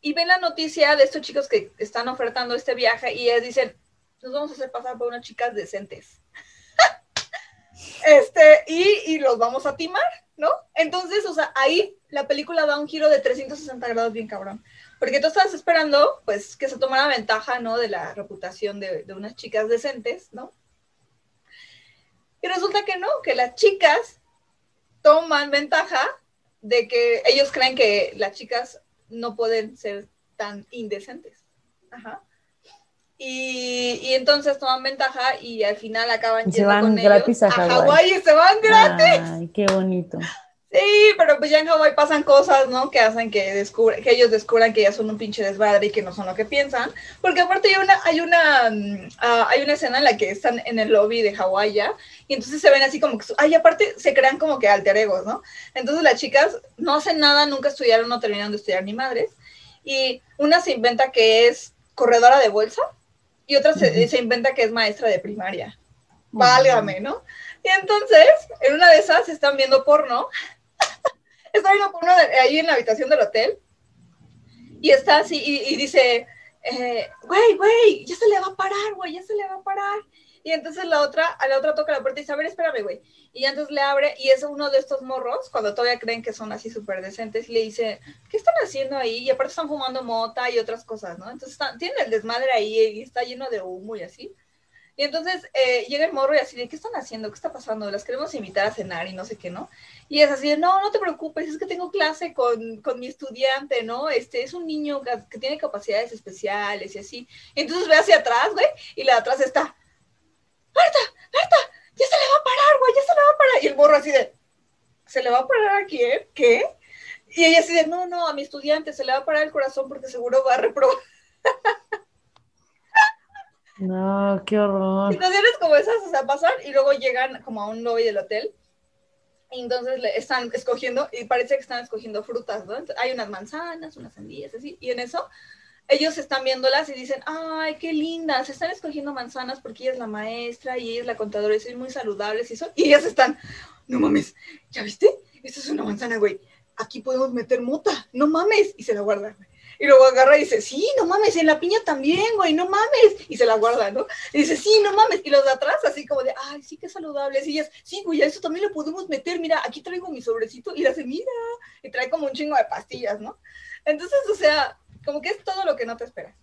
y, ven la noticia de estos chicos que están ofertando este viaje y ellas dicen, nos vamos a hacer pasar por unas chicas decentes. Este, y, y los vamos a timar, ¿no? Entonces, o sea, ahí la película da un giro de 360 grados bien cabrón. Porque tú estabas esperando, pues, que se tomara ventaja, ¿no? De la reputación de, unas chicas decentes, ¿no? Y resulta que no, que las chicas toman ventaja de que ellos creen que las chicas no pueden ser tan indecentes. Ajá. Y, entonces toman ventaja y al final acaban yendo se van gratis a, Hawái. y se van gratis. Ay, qué bonito. Sí, pero pues ya en Hawaii pasan cosas, ¿no? Que hacen que, descubre, que ellos descubran que ya son un pinche desmadre y que no son lo que piensan. Porque aparte hay una, hay una, mm, ah, hay una escena en la que están en el lobby de Hawái ya, y entonces se ven así como que, ay, aparte se crean como que alter egos, ¿no? Entonces las chicas no hacen nada, nunca estudiaron, no terminaron de estudiar ni madres. Y una se inventa que es corredora de bolsa y otra se, se inventa que es maestra de primaria. Válgame, ¿no? Y entonces, en una de esas están viendo porno está viendo por uno ahí en la habitación del hotel y está así y, dice, eh, güey, güey, ya se le va a parar, güey, ya se le va a parar. Y entonces la otra, a la otra toca la puerta y dice, a ver, espérame, güey. Y entonces le abre y es uno de estos morros, cuando todavía creen que son así súper decentes, y le dice, ¿qué están haciendo ahí? Y aparte están fumando mota y otras cosas, ¿no? Entonces están, tienen el desmadre ahí y está lleno de humo y así. Y entonces eh, llega el morro y así de, ¿qué están haciendo? ¿Qué está pasando? Las queremos invitar a cenar y no sé qué, ¿no? Y es así no, no te preocupes, es que tengo clase con, con mi estudiante, ¿no? Este es un niño que, tiene capacidades especiales y así. Y entonces ve hacia atrás, güey, y la de atrás está, Marta, Marta, ya se le va a parar, güey, ya se le va a parar. Y el morro así de, ¿se le va a parar a quién? ¿Qué? Y ella así de, no, no, a mi estudiante se le va a parar el corazón porque seguro va a reprobar. No, qué horror. Situaciones como esas, o sea, pasan y luego llegan como a un lobby del hotel. Y entonces le están escogiendo, y parece que están escogiendo frutas, ¿no? hay unas manzanas, unas sandías, así, y en eso ellos están viéndolas y dicen, ay, qué lindas, están escogiendo manzanas porque ella es la maestra y ella es la contadora y son muy saludables y eso. Y ellas están, no mames, ¿ya viste? Esta es una manzana, güey. Aquí podemos meter mota, no mames. Y se la guardan. Y luego agarra y dice, sí, no mames, en la piña también, güey, no mames. Y se la guarda, ¿no? Y dice, sí, no mames. Y los de atrás, así como de, ay, sí, qué saludables. Y ellas, sí, güey, a eso también lo podemos meter. Mira, aquí traigo mi sobrecito. Y hace, mira. Y trae como un chingo de pastillas, ¿no? Entonces, o sea, como que es todo lo que no te esperas.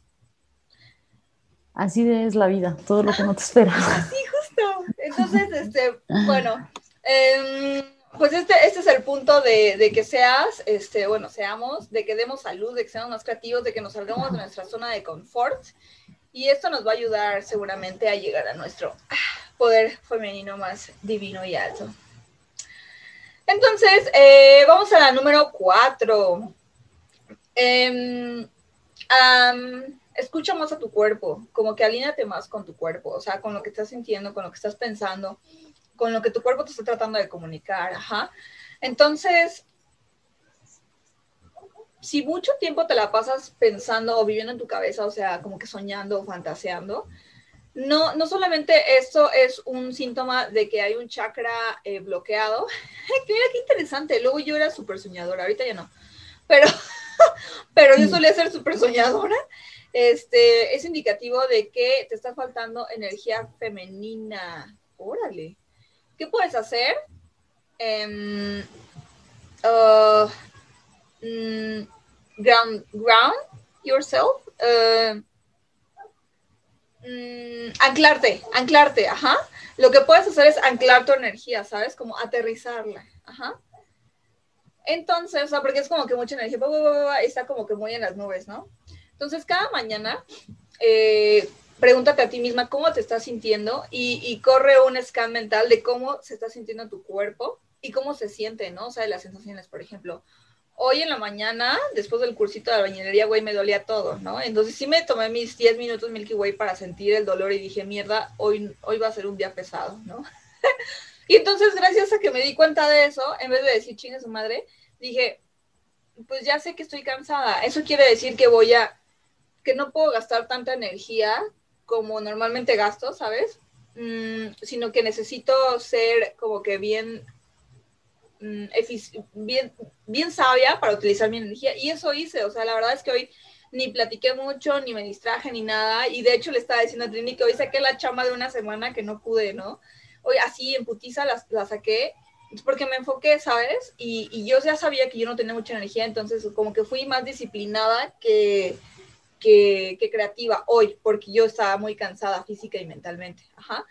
Así es la vida, todo lo que no te esperas. Sí, justo. Entonces, este, bueno, eh, pues este, este es el punto de, que seas, este, bueno, seamos, de que demos salud, de que seamos más creativos, de que nos salgamos de nuestra zona de confort. Y esto nos va a ayudar seguramente a llegar a nuestro ah, poder femenino más divino y alto. Entonces, eh, vamos a la número cuatro. Em, escucha más a tu cuerpo, como que alíñate más con tu cuerpo, o sea, con lo que estás sintiendo, con lo que estás pensando con lo que tu cuerpo te está tratando de comunicar, ajá. Entonces, si mucho tiempo te la pasas pensando o viviendo en tu cabeza, o sea, como que soñando o fantaseando, no, no solamente esto es un síntoma de que hay un chakra eh, bloqueado. Mira qué interesante. Luego yo era súper soñadora, ahorita ya no. Pero, pero yo solía ser súper soñadora. Este, es indicativo de que te está faltando energía femenina. Órale. ¿Qué puedes hacer? Em, uh, mm, ground, ground yourself. Uh, mm, anclarte, anclarte, ajá. Lo que puedes hacer es anclar tu energía, ¿sabes? Como aterrizarla, ajá. Entonces, o sea, porque es como que mucha energía, está como que muy en las nubes, ¿no? Entonces, cada mañana, eh, pregúntate a ti misma cómo te estás sintiendo y, corre un scan mental de cómo se está sintiendo tu cuerpo y cómo se siente, ¿no? O sea, de las sensaciones, por ejemplo. Hoy en la mañana, después del cursito de bañinería, güey, me dolía todo, ¿no? Entonces sí me tomé mis 10 minutos Milky Way para sentir el dolor y dije, mierda, hoy, hoy va a ser un día pesado, ¿no? y entonces, gracias a que me di cuenta de eso, en vez de decir chinga su madre, dije, pues ya sé que estoy cansada. Eso quiere decir que voy a que no puedo gastar tanta energía como normalmente gasto, ¿sabes? Mm, sino que necesito ser como que bien, mm, bien, bien sabia para utilizar mi energía. Y eso hice, o sea, la verdad es que hoy ni platiqué mucho, ni me distraje, ni nada. Y de hecho le estaba diciendo a Trini que hoy saqué la chamba de una semana que no pude, ¿no? Hoy así en putiza la, la saqué porque me enfoqué, ¿sabes? Y, y, yo ya sabía que yo no tenía mucha energía, entonces como que fui más disciplinada que, que, creativa hoy, porque yo estaba muy cansada física y mentalmente. Ajá.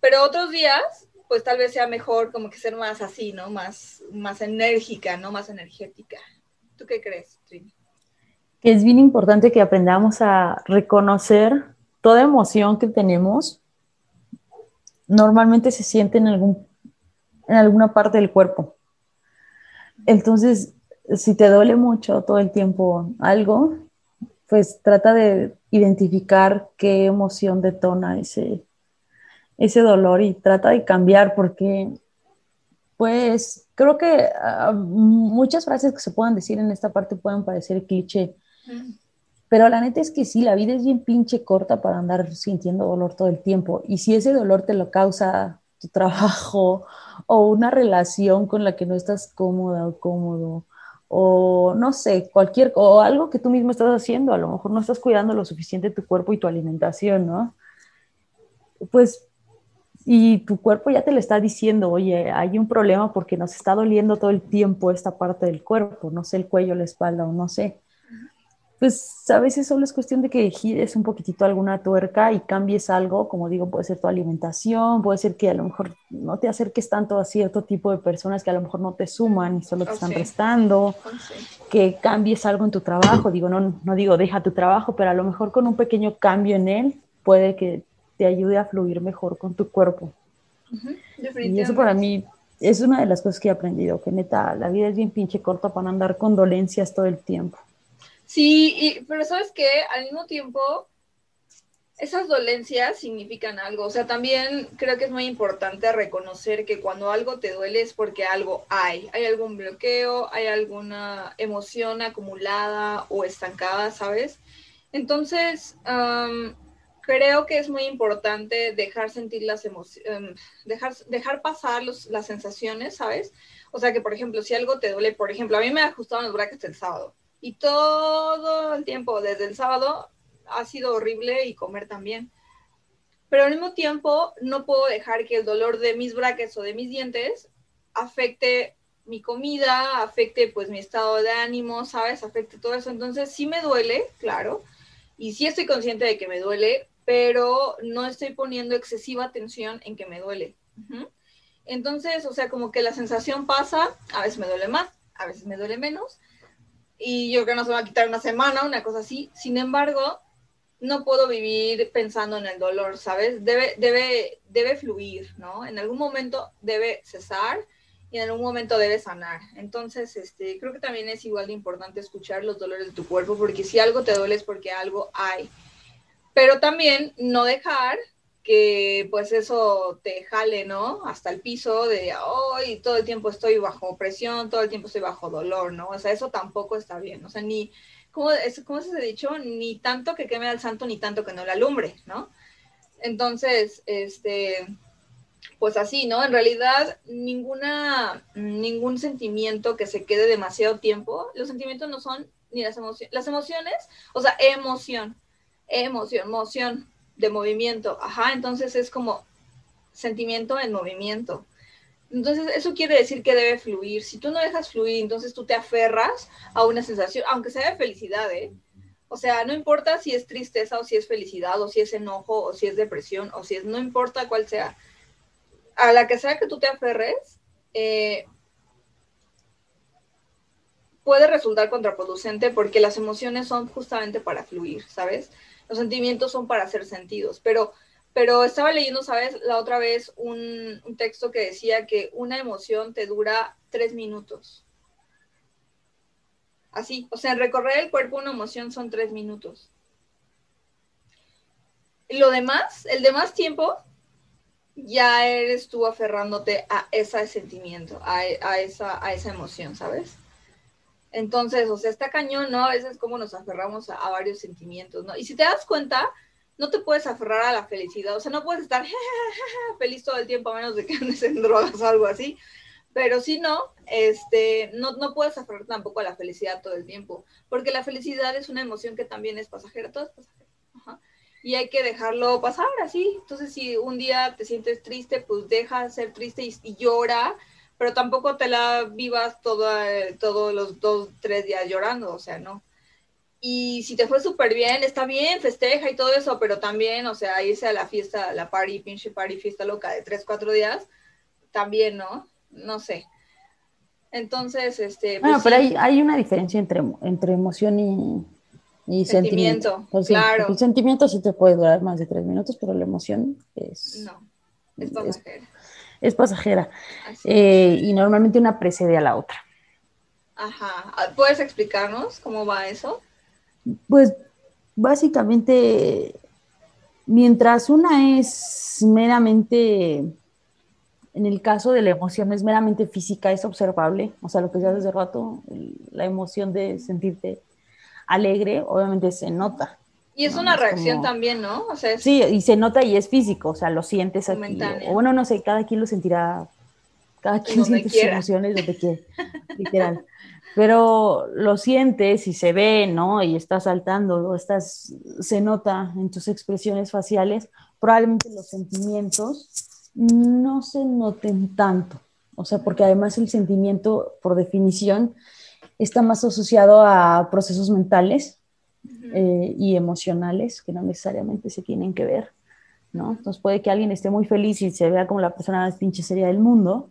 Pero otros días, pues tal vez sea mejor como que ser más así, ¿no? Más, más enérgica, ¿no? Más energética. ¿Tú qué crees, Trini? Que es bien importante que aprendamos a reconocer toda emoción que tenemos. Normalmente se siente en, algún, en alguna parte del cuerpo. Entonces, si te duele mucho todo el tiempo algo, pues trata de identificar qué emoción detona ese, ese dolor y trata de cambiar porque, pues, creo que ah, muchas frases que se puedan decir en esta parte pueden parecer cliché, pero la neta es que sí, la vida es bien pinche corta para andar sintiendo dolor todo el tiempo y si ese dolor te lo causa tu trabajo o una relación con la que no estás cómoda o cómodo, o no sé, cualquier, o algo que tú mismo estás haciendo, a lo mejor no estás cuidando lo suficiente tu cuerpo y tu alimentación, ¿no? Pues, y tu cuerpo ya te le está diciendo, oye, hay un problema porque nos está doliendo todo el tiempo esta parte del cuerpo, no sé, el cuello, la espalda o no sé pues a veces solo es cuestión de que gires un poquitito alguna tuerca y cambies algo, como digo, puede ser tu alimentación, puede ser que a lo mejor no te acerques tanto a cierto tipo de personas que a lo mejor no te suman y solo te están restando, que cambies algo en tu trabajo, digo, no, no digo deja tu trabajo, pero a lo mejor con un pequeño cambio en él puede que te ayude a fluir mejor con tu cuerpo. Y eso para mí es una de las cosas que he aprendido, que neta, la vida es bien pinche corta para andar con dolencias todo el tiempo. Sí, pero sabes que al mismo tiempo esas dolencias significan algo. O sea, también creo que es muy importante reconocer que cuando algo te duele es porque algo hay. Hay algún bloqueo, hay alguna emoción acumulada o estancada, ¿sabes? Entonces, creo que es muy importante dejar sentir las emociones, em, dejar, dejar pasar las sensaciones, ¿sabes? O sea, que por ejemplo, si algo te duele, por ejemplo, a mí me ajustaron los brackets el sábado y todo el tiempo, desde el sábado, ha sido horrible y comer también. Pero al mismo tiempo, no puedo dejar que el dolor de mis brackets o de mis dientes afecte mi comida, afecte pues mi estado de ánimo, ¿sabes? Afecte todo eso. Entonces sí me duele, claro, y sí estoy consciente de que me duele, pero no estoy poniendo excesiva atención en que me duele. Entonces, o sea, como que la sensación pasa, a veces me duele más, a veces me duele menos, y yo creo que no va a quitar una semana, una cosa así. Sin embargo, no puedo vivir pensando en el dolor, ¿sabes? Debe, debe, debe fluir, ¿no? En algún momento debe cesar y en algún momento debe sanar. Entonces, este, creo que también es igual de importante escuchar los dolores de tu cuerpo, porque si algo te duele es porque algo hay. Pero también no dejar que pues eso te jale, ¿no? Hasta el piso de hoy todo el tiempo estoy bajo presión, todo el tiempo estoy bajo dolor, ¿no? O sea, eso tampoco está bien, o sea, ni, ¿cómo, es, ¿cómo se ha dicho? Ni tanto que queme al santo, ni tanto que no la alumbre, ¿no? Entonces, este, pues así, ¿no? En realidad, ninguna, ningún sentimiento que se quede demasiado tiempo, los sentimientos no son ni las emociones, las emociones, o sea, emoción, emoción, emoción, de movimiento. Ajá, entonces es como sentimiento en movimiento. Entonces, eso quiere decir que debe fluir. Si tú no dejas fluir, entonces tú te aferras a una sensación, aunque sea de felicidad, ¿eh? O sea, no importa si es tristeza o si es felicidad o si es enojo o si es depresión o si es, no importa cuál sea. A la que sea que tú te aferres, eh, puede resultar contraproducente porque las emociones son justamente para fluir, ¿sabes? Los sentimientos son para ser sentidos, pero, pero estaba leyendo, ¿sabes? La otra vez un, texto que decía que una emoción te dura tres minutos. Así, o sea, recorrer el cuerpo una emoción son tres minutos. Lo demás, el demás tiempo, ya eres tú aferrándote a ese sentimiento, a, esa, a esa emoción, ¿sabes? Entonces, o sea, está cañón, ¿no? A veces como nos aferramos a, varios sentimientos, ¿no? Y si te das cuenta, no te puedes aferrar a la felicidad, o sea, no puedes estar feliz todo el tiempo a menos de que andes en drogas o algo así, pero si no, este, no, no puedes aferrar tampoco a la felicidad todo el tiempo, porque la felicidad es una emoción que también es pasajera, todo es pasajero. Y hay que dejarlo pasar así. Entonces, si un día te sientes triste, pues deja de ser triste y llora, pero tampoco te la vivas todos los dos, tres días llorando, o sea, no. Y si te fue súper bien, está bien, festeja y todo eso, pero también, o sea, irse a la fiesta, la party, pinche party, fiesta loca de tres, cuatro días, también, ¿no? No sé. Entonces, este... Pues bueno, pero hay, hay, una diferencia entre, entre emoción y, sentimiento. claro. El sentimiento sí te puede durar más de tres minutos, pero la emoción es... No, es pasajera es pasajera. Eh, y normalmente una precede a la otra. Ajá. ¿Puedes explicarnos cómo va eso? Pues básicamente, mientras una es meramente, en el caso de la emoción, es meramente física, es observable, o sea, lo que ya hace rato, la emoción de sentirte alegre, obviamente se nota. Y es una reacción también, ¿no? O sea, Sí, y se nota y es físico, o sea, lo sientes aquí. O, bueno, no sé, cada quien lo sentirá, cada quien siente sus emociones donde quiere, literal. Pero lo sientes y se ve, ¿no? Y estás saltando, estás, se nota en tus expresiones faciales. Probablemente los sentimientos no se noten tanto. O sea, porque además el sentimiento, por definición, está más asociado a procesos mentales eh, y emocionales que no necesariamente se tienen que ver, ¿no? Entonces puede que alguien esté muy feliz y se vea como la persona más pinche seria del mundo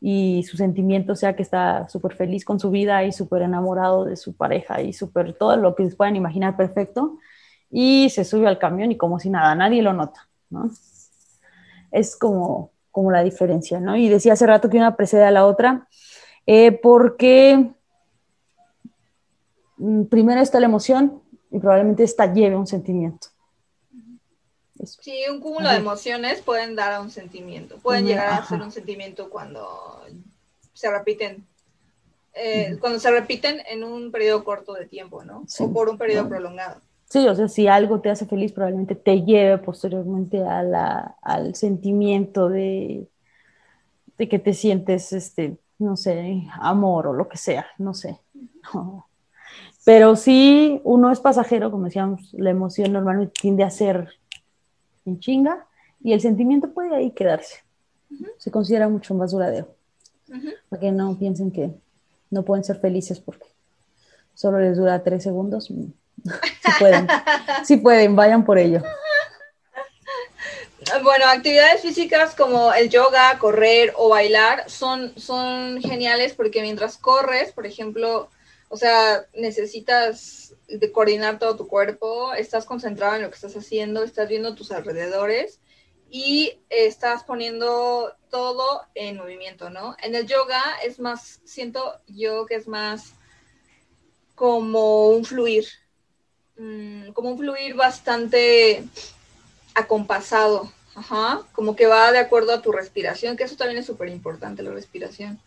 y su sentimiento sea que está súper feliz con su vida y súper enamorado de su pareja y súper todo lo que se puedan imaginar perfecto y se sube al camión y como si nada, nadie lo nota, ¿no? Es como, como la diferencia, ¿no? Y decía hace rato que una precede a la otra eh, porque primero está la emoción y probablemente esta lleve un sentimiento. Sí, un cúmulo de emociones pueden dar a un sentimiento, pueden llegar a ser un sentimiento cuando se repiten, eh, cuando se repiten en un periodo corto de tiempo, ¿no? O por un periodo prolongado. Sí, o sea, si algo te hace feliz, probablemente te lleve posteriormente a la, al sentimiento de, de que te sientes, este, no sé, amor o lo que sea, no sé. Pero sí, uno es pasajero, como decíamos, la emoción normalmente tiende a ser en chinga y el sentimiento puede ahí quedarse. Se considera mucho más duradero. Para que no piensen que no pueden ser felices porque solo les dura tres segundos. sí pueden, sí pueden, vayan por ello. Bueno, actividades físicas como el yoga, correr o bailar son, son geniales porque mientras corres, por ejemplo, o sea, necesitas de coordinar todo tu cuerpo, estás concentrado en lo que estás haciendo, estás viendo tus alrededores y estás poniendo todo en movimiento, ¿no? En el yoga es más, siento yo que es más como un fluir, mm, como un fluir bastante acompasado, ajá, como que va de acuerdo a tu respiración, que eso también es súper importante, la respiración.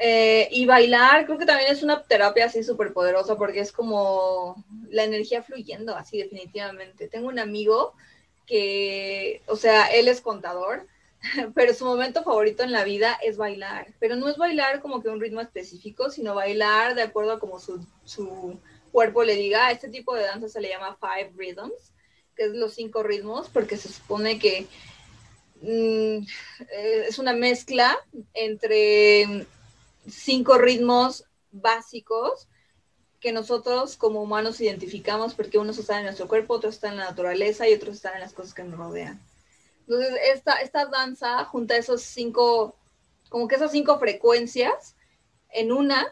Eh, y bailar creo que también es una terapia así súper poderosa porque es como la energía fluyendo así definitivamente. Tengo un amigo que, o sea, él es contador, pero su momento favorito en la vida es bailar. Pero no es bailar como que un ritmo específico, sino bailar de acuerdo a como su, su cuerpo le diga. Este tipo de danza se le llama Five Rhythms, que es los cinco ritmos, porque se supone que mm, eh, es una mezcla entre cinco ritmos básicos que nosotros como humanos identificamos porque unos están en nuestro cuerpo, otros están en la naturaleza y otros están en las cosas que nos rodean. Entonces, esta, esta danza junta esos cinco, como que esas cinco frecuencias en una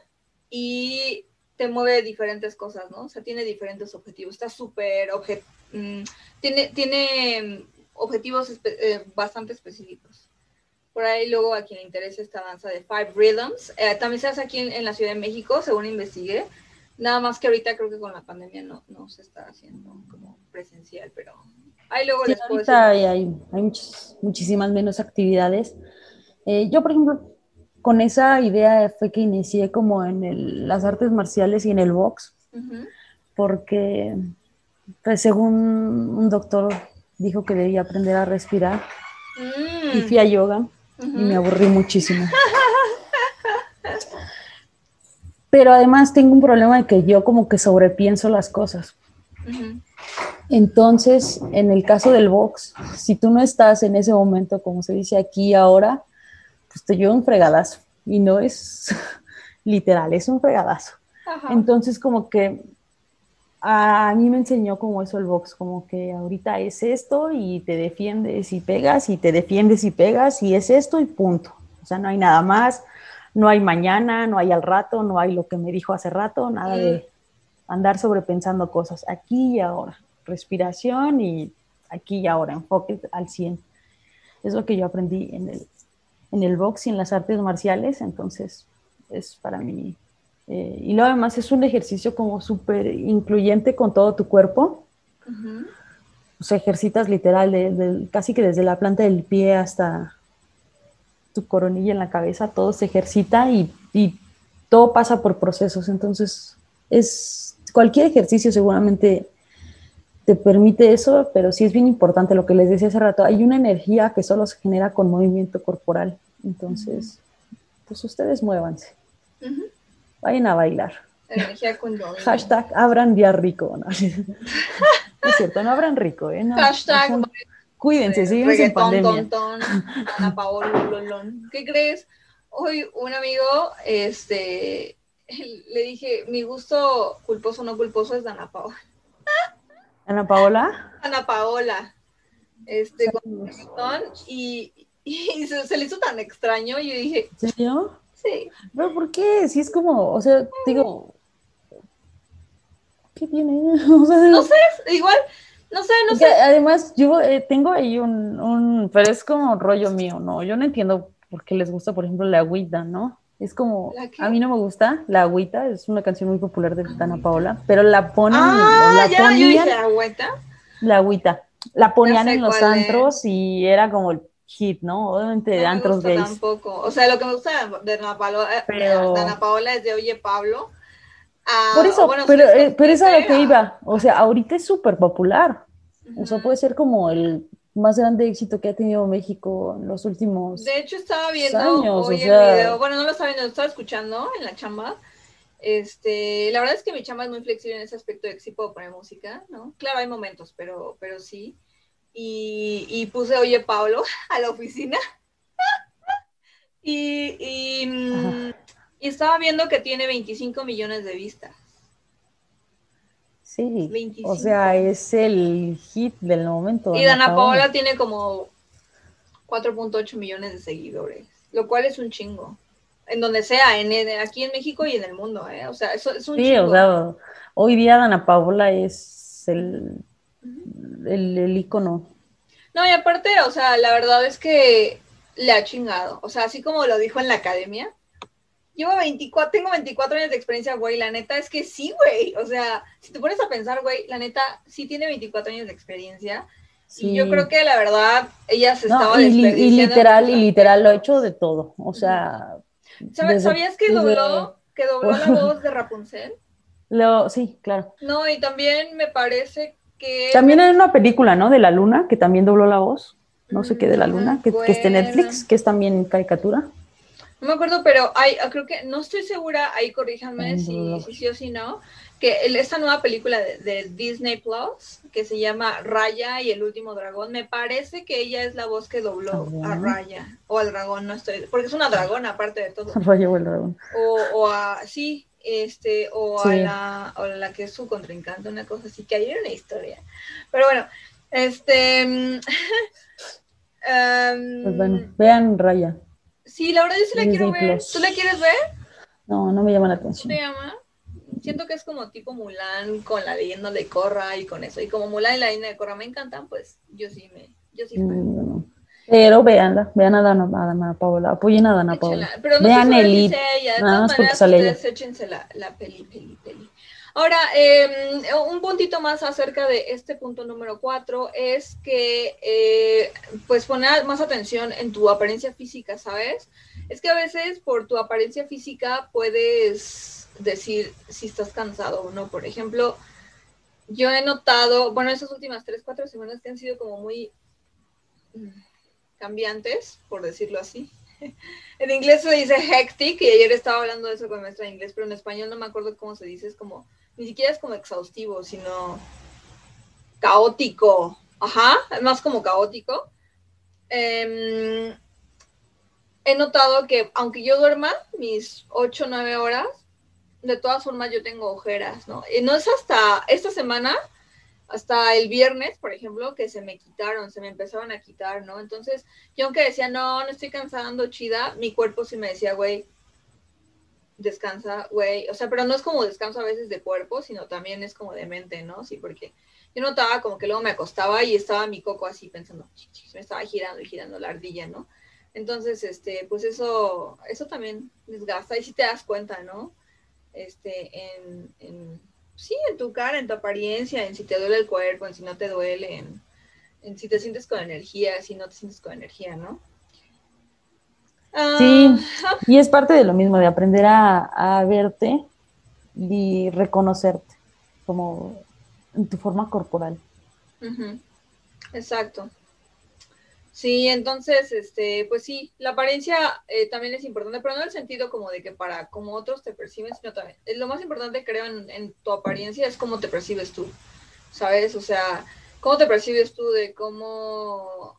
y te mueve diferentes cosas, ¿no? O sea, tiene diferentes objetivos. Está súper, mm, tiene, tiene objetivos eh, bastante específicos por ahí luego a quien le interese esta danza de Five Rhythms. Eh, también se hace aquí en, la Ciudad de México, según investigué. Nada más que ahorita creo que con la pandemia no, no se está haciendo como presencial, pero ahí luego les ahorita hay, hay muchísimas menos actividades. Eh, yo, por ejemplo, con esa idea fue que inicié como en las artes marciales y en el box, porque pues, según un doctor dijo que debía aprender a respirar y fui a y me aburrí muchísimo. Pero además tengo un problema de que yo como que sobrepienso las cosas. Entonces, en el caso del box, si tú no estás en ese momento, como se dice aquí ahora, pues te lleva un fregadazo. Y no es literal, es un fregadazo. Entonces, como que a mí me enseñó como eso el box, como que ahorita es esto y te defiendes y pegas y te defiendes y pegas y es esto y punto. O sea, no hay nada más, no hay mañana, no hay al rato, no hay lo que me dijo hace rato, nada de andar sobrepensando cosas. Aquí y ahora, respiración y aquí y ahora, enfoque al 100. Es lo que yo aprendí en el, en el box y en las artes marciales, entonces es para mí. Eh, y luego además es un ejercicio como súper incluyente con todo tu cuerpo. O sea, ejercitas literal casi que desde la planta del pie hasta tu coronilla en la cabeza, todo se ejercita y, y todo pasa por procesos. Entonces, es cualquier ejercicio seguramente te permite eso, pero sí es bien importante lo que les decía hace rato. Hay una energía que solo se genera con movimiento corporal. Entonces, pues ustedes muévanse. Vayan a bailar. Energía Hashtag abran día rico. ¿no? es cierto, no abran rico. ¿eh? Hashtag. cuídense, siguen en pandemia. ¿Qué crees? Hoy un amigo, este, le dije, mi gusto culposo no culposo es Dana Paola. ¿Ana Paola? Ana Paola. Este, con y, y se, le hizo tan extraño y yo dije... ¿En serio? Sí. ¿Pero por qué? Si es como, o sea, digo... ¿Qué tiene? no sé, igual, no sé, no sé. Además, yo eh, tengo ahí un, un, pero es como rollo mío, ¿no? Yo no entiendo por qué les gusta, por ejemplo, la agüita, ¿no? Es como, a mí no me gusta, La Agüita, es una canción muy popular de Dana Paola, pero la ponen, ah, la ya, ponían, ¿La Agüita? La Agüita, la ponían en los antros y era como el hit, ¿no? Obviamente de antros gays. tampoco, o sea, lo que me gusta de Dana Paola, eh, pero... Dana Paola es de Oye Pablo. Ah, Por eso, pero, eh, pero es a lo que iba, o sea, ahorita es súper popular, o sea, puede ser como el más grande éxito que ha tenido México en los últimos De hecho, estaba viendo años, hoy el video, bueno, no lo estaba viendo, lo estaba escuchando en la chamba. Este, la verdad es que mi chamba es muy flexible en ese aspecto de que sí puedo poner música, ¿no? Claro, hay momentos, pero, pero sí. Y, y puse Oye Pablo a la oficina. y, y, mm, y estaba viendo que tiene 25 millones de vistas. Sí, o sea, es el hit del momento. Y Dana Paola tiene como 4.8 millones de seguidores, lo cual es un chingo. En donde sea, en, aquí en México y en el mundo, ¿eh? O sea, eso es un sí, chingo. o sea, hoy día Dana Paola es el, el, el icono. No, y aparte, o sea, la verdad es que le ha chingado. O sea, así como lo dijo en la academia, Llevo 24, tengo 24 años de experiencia, güey. La neta es que sí, güey. O sea, si te pones a pensar, güey, la neta sí tiene 24 años de experiencia. Y yo creo que la verdad, ella se estaba y, y literal, y literal lo ha hecho de todo. O sea. ¿Sabías que dobló, que dobló la voz de Rapunzel? Lo, sí, claro. No, y también me parece que. También hay una película, ¿no? De la luna, que también dobló la voz. No sé qué de la luna, que, que es de Netflix, que es también caricatura. No me acuerdo, pero hay, creo que, no estoy segura, ahí corríjanme si, sí o si no, que esta nueva película de, Disney Plus, que se llama Raya y el último dragón, me parece que ella es la voz que dobló a Raya, o al dragón, no estoy, porque es una dragona aparte de todo. Raya o el dragón. O, o a, sí, este, o, A la, o la que es su contrincante, una cosa así, que hay una historia. Pero bueno, este... um, pues bueno, vean Raya. Sí, la verdad yo sí la quiero ver. ¿Tú la quieres ver? No, no me llama la atención. ¿Te llama? Siento que es como tipo Mulan con la leyenda de Korra y con eso. Y como Mulan y la leyenda de Korra me encantan, pues yo sí me. Yo sí mm, Pero veanla, vean a Dana, a Dana Paola, apoyen a Dana Paola. Pero no vean Elite, nada más porque sale ella. Échense la, la peli, peli, peli. Ahora, em, un puntito más acerca de este punto número cuatro es que, eh, pues, poner más atención en tu apariencia física, ¿sabes? Es que a veces por tu apariencia física puedes decir si estás cansado o no. Por ejemplo, yo he notado, bueno, esas últimas tres, cuatro semanas que han sido como muy cambiantes, por decirlo así. En inglés se dice hectic, y ayer estaba hablando de eso con maestra de inglés, pero en español no me acuerdo cómo se dice, es como, ni siquiera es como exhaustivo, sino caótico. Ajá, es más como caótico. Em, he notado que aunque yo duerma mis 8 o 9 horas, de todas formas yo tengo ojeras, ¿no? Y no es hasta esta semana, hasta el viernes, por ejemplo, que se me quitaron, se me empezaron a quitar, ¿no? Entonces, yo aunque decía, no, no estoy cansando, chida, mi cuerpo sí me decía, güey, descansa, güey. O sea, pero no es como descanso a veces de cuerpo, sino también es como de mente, ¿no? Sí, porque yo notaba como que luego me acostaba y estaba mi coco así pensando, me estaba girando y girando la ardilla, ¿no? Entonces, este, pues eso, eso también desgasta y si te das cuenta, ¿no? Este, en sí, en tu cara, en tu apariencia, en si te duele el cuerpo, en si no te duele, en, si te sientes con energía, si no te sientes con energía, ¿no? Sí, ah, y es parte de lo mismo, de aprender a, verte y reconocerte como en tu forma corporal. Exacto. Sí, entonces, este, pues sí, la apariencia eh, también es importante, pero no en el sentido como de que para como otros te perciben, sino también, eh, lo más importante creo en, tu apariencia es cómo te percibes tú, ¿sabes? O sea, cómo te percibes tú de cómo,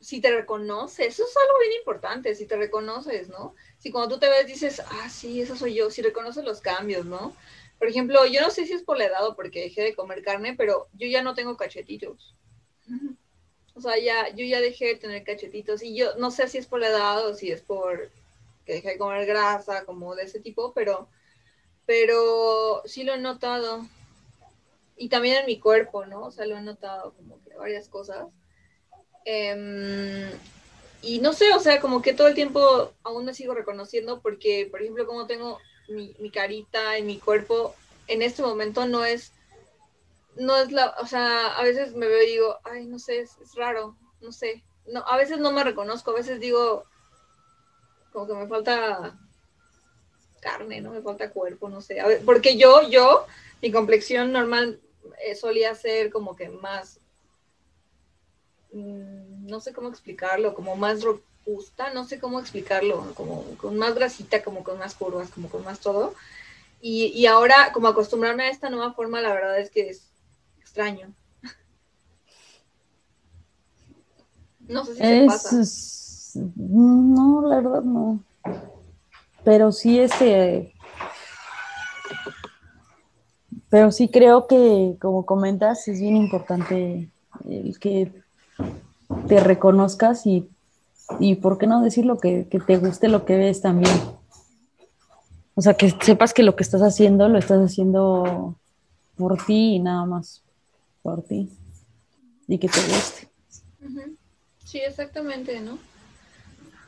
si te reconoces, eso es algo bien importante, si te reconoces, ¿no? Si cuando tú te ves dices, ah, sí, eso soy yo, si reconoces los cambios, ¿no? Por ejemplo, yo no sé si es por la edad o porque dejé de comer carne, pero yo ya no tengo cachetitos. O sea, ya, yo ya dejé de tener cachetitos y yo no sé si es por la edad o si es por que dejé de comer grasa, como de ese tipo, pero, pero sí lo he notado. Y también en mi cuerpo, ¿no? O sea, lo he notado como que varias cosas. Em, y no sé, o sea, como que todo el tiempo aún me sigo reconociendo porque, por ejemplo, como tengo mi, mi carita en mi cuerpo, en este momento no es no es la, o sea, a veces me veo y digo, ay, no sé, es, raro, no sé. No, a veces no me reconozco, a veces digo, como que me falta carne, ¿no? Me falta cuerpo, no sé. porque yo, yo, mi complexión normal eh, solía ser como que más, mm, no sé cómo explicarlo, como más robusta, no sé cómo explicarlo, como con más grasita, como con más curvas, como con más todo. Y, y ahora, como acostumbrarme a esta nueva forma, la verdad es que es, extraño. No sé si se pasa. No, la verdad no. Pero sí este pero sí creo que como comentas es bien importante el que te reconozcas y, y por qué no decirlo que, que te guste lo que ves también. O sea, que sepas que lo que estás haciendo lo estás haciendo por ti y nada más por ti y que te guste. Sí, exactamente, ¿no?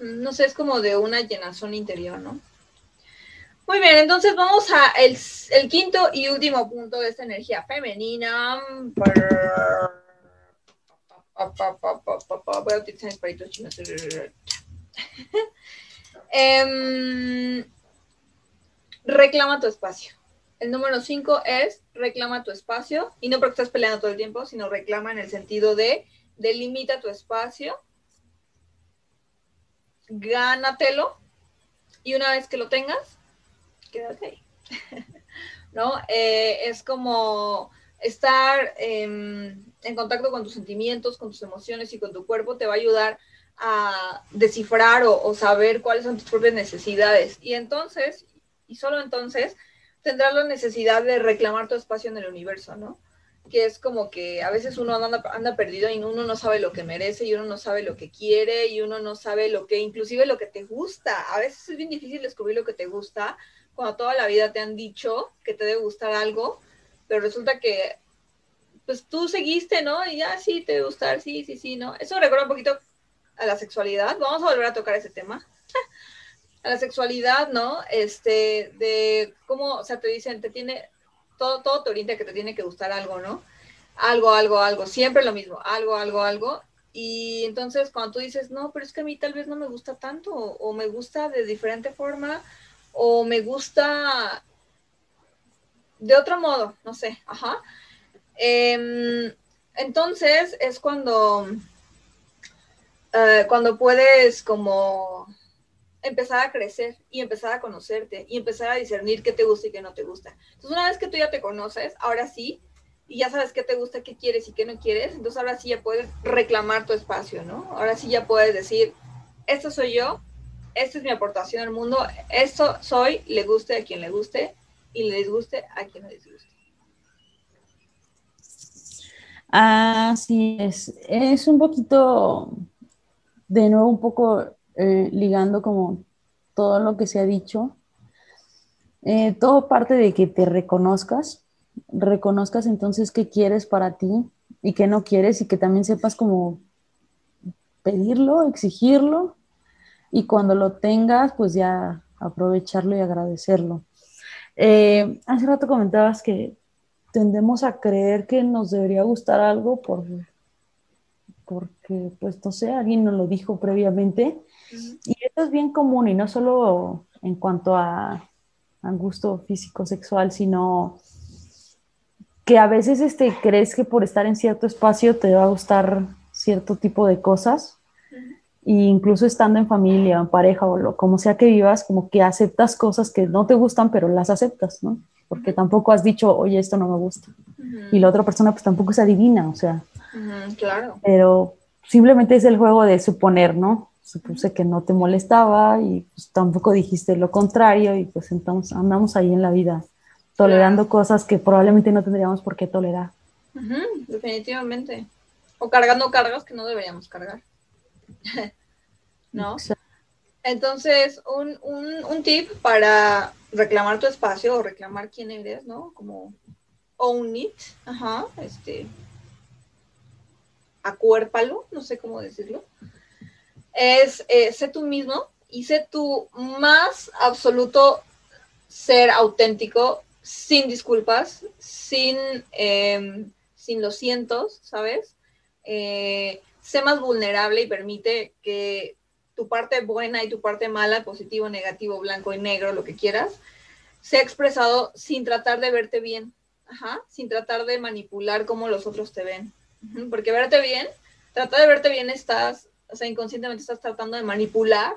No sé, es como de una llenazón interior, ¿no? Muy bien, entonces vamos a el, quinto y último punto de esta energía femenina. Voy a utilizar mis palitos chinos. Em, reclama tu espacio. El número cinco es reclama tu espacio y no porque estás peleando todo el tiempo, sino reclama en el sentido de delimita tu espacio, gánatelo y una vez que lo tengas, quédate ahí. ¿No? Eh, es como estar en contacto con tus sentimientos, con tus emociones y con tu cuerpo te va a ayudar a descifrar o, o saber cuáles son tus propias necesidades. Y entonces, y solo entonces, tendrás la necesidad de reclamar tu espacio en el universo, ¿no? Que es como que a veces uno anda, perdido y uno no sabe lo que merece y uno no sabe lo que quiere y uno no sabe lo que, inclusive lo que te gusta. A veces es bien difícil descubrir lo que te gusta cuando toda la vida te han dicho que te debe gustar algo, pero resulta que pues tú seguiste, ¿no? Y ya sí, te debe gustar, sí, sí, sí, ¿no? Eso recuerda un poquito a la sexualidad. Vamos a volver a tocar ese tema a la sexualidad, ¿no? Este, de cómo, o sea, te dicen, te tiene, todo, todo te que te tiene que gustar algo, ¿no? Algo, algo, algo, siempre lo mismo, algo, algo, algo. Y entonces cuando tú dices, no, pero es que a mí tal vez no me gusta tanto, o me gusta de diferente forma, o me gusta de otro modo, no sé, ajá. Em, entonces es cuando, eh, cuando puedes como empezar a crecer y empezar a conocerte y empezar a discernir qué te gusta y qué no te gusta. Entonces una vez que tú ya te conoces, ahora sí, y ya sabes qué te gusta, qué quieres y qué no quieres, entonces ahora sí ya puedes reclamar tu espacio, ¿no? Ahora sí ya puedes decir, esto soy yo, esta es mi aportación al mundo, esto soy, le guste a quien le guste y le disguste a quien le disguste. Así es, es un poquito, de nuevo un poco eh, ligando como todo lo que se ha dicho, eh, todo parte de que te reconozcas, reconozcas entonces qué quieres para ti y qué no quieres y que también sepas como pedirlo, exigirlo y cuando lo tengas pues ya aprovecharlo y agradecerlo. Eh, hace rato comentabas que tendemos a creer que nos debería gustar algo por, porque, pues, no sé, alguien nos lo dijo previamente. Y eso es bien común y no solo en cuanto a, a gusto físico, sexual, sino que a veces este, crees que por estar en cierto espacio te va a gustar cierto tipo de cosas incluso estando en familia, en pareja o lo, como sea que vivas, como que aceptas cosas que no te gustan, pero las aceptas, ¿no? Porque tampoco has dicho, oye, esto no me gusta. Y la otra persona pues tampoco se adivina, o sea. claro. Pero simplemente es el juego de suponer, ¿no? Supuse que no te molestaba y pues tampoco dijiste lo contrario y pues entonces andamos ahí en la vida tolerando cosas que probablemente no tendríamos por qué tolerar. definitivamente. O cargando cargas que no deberíamos cargar. ¿No? Entonces, un, un, tip para reclamar tu espacio o reclamar quién eres, ¿no? Como own it, ajá, este, acuérpalo, no sé cómo decirlo, es eh, sé tú mismo y sé tu más absoluto ser auténtico, sin disculpas, sin, em, sin los cientos, ¿sabes? Eh, sé más vulnerable y permite que tu parte buena y tu parte mala, positivo, negativo, blanco y negro, lo que quieras, sea expresado sin tratar de verte bien, Ajá, sin tratar de manipular cómo los otros te ven. Porque verte bien, tratar de verte bien estás, o sea, inconscientemente estás tratando de manipular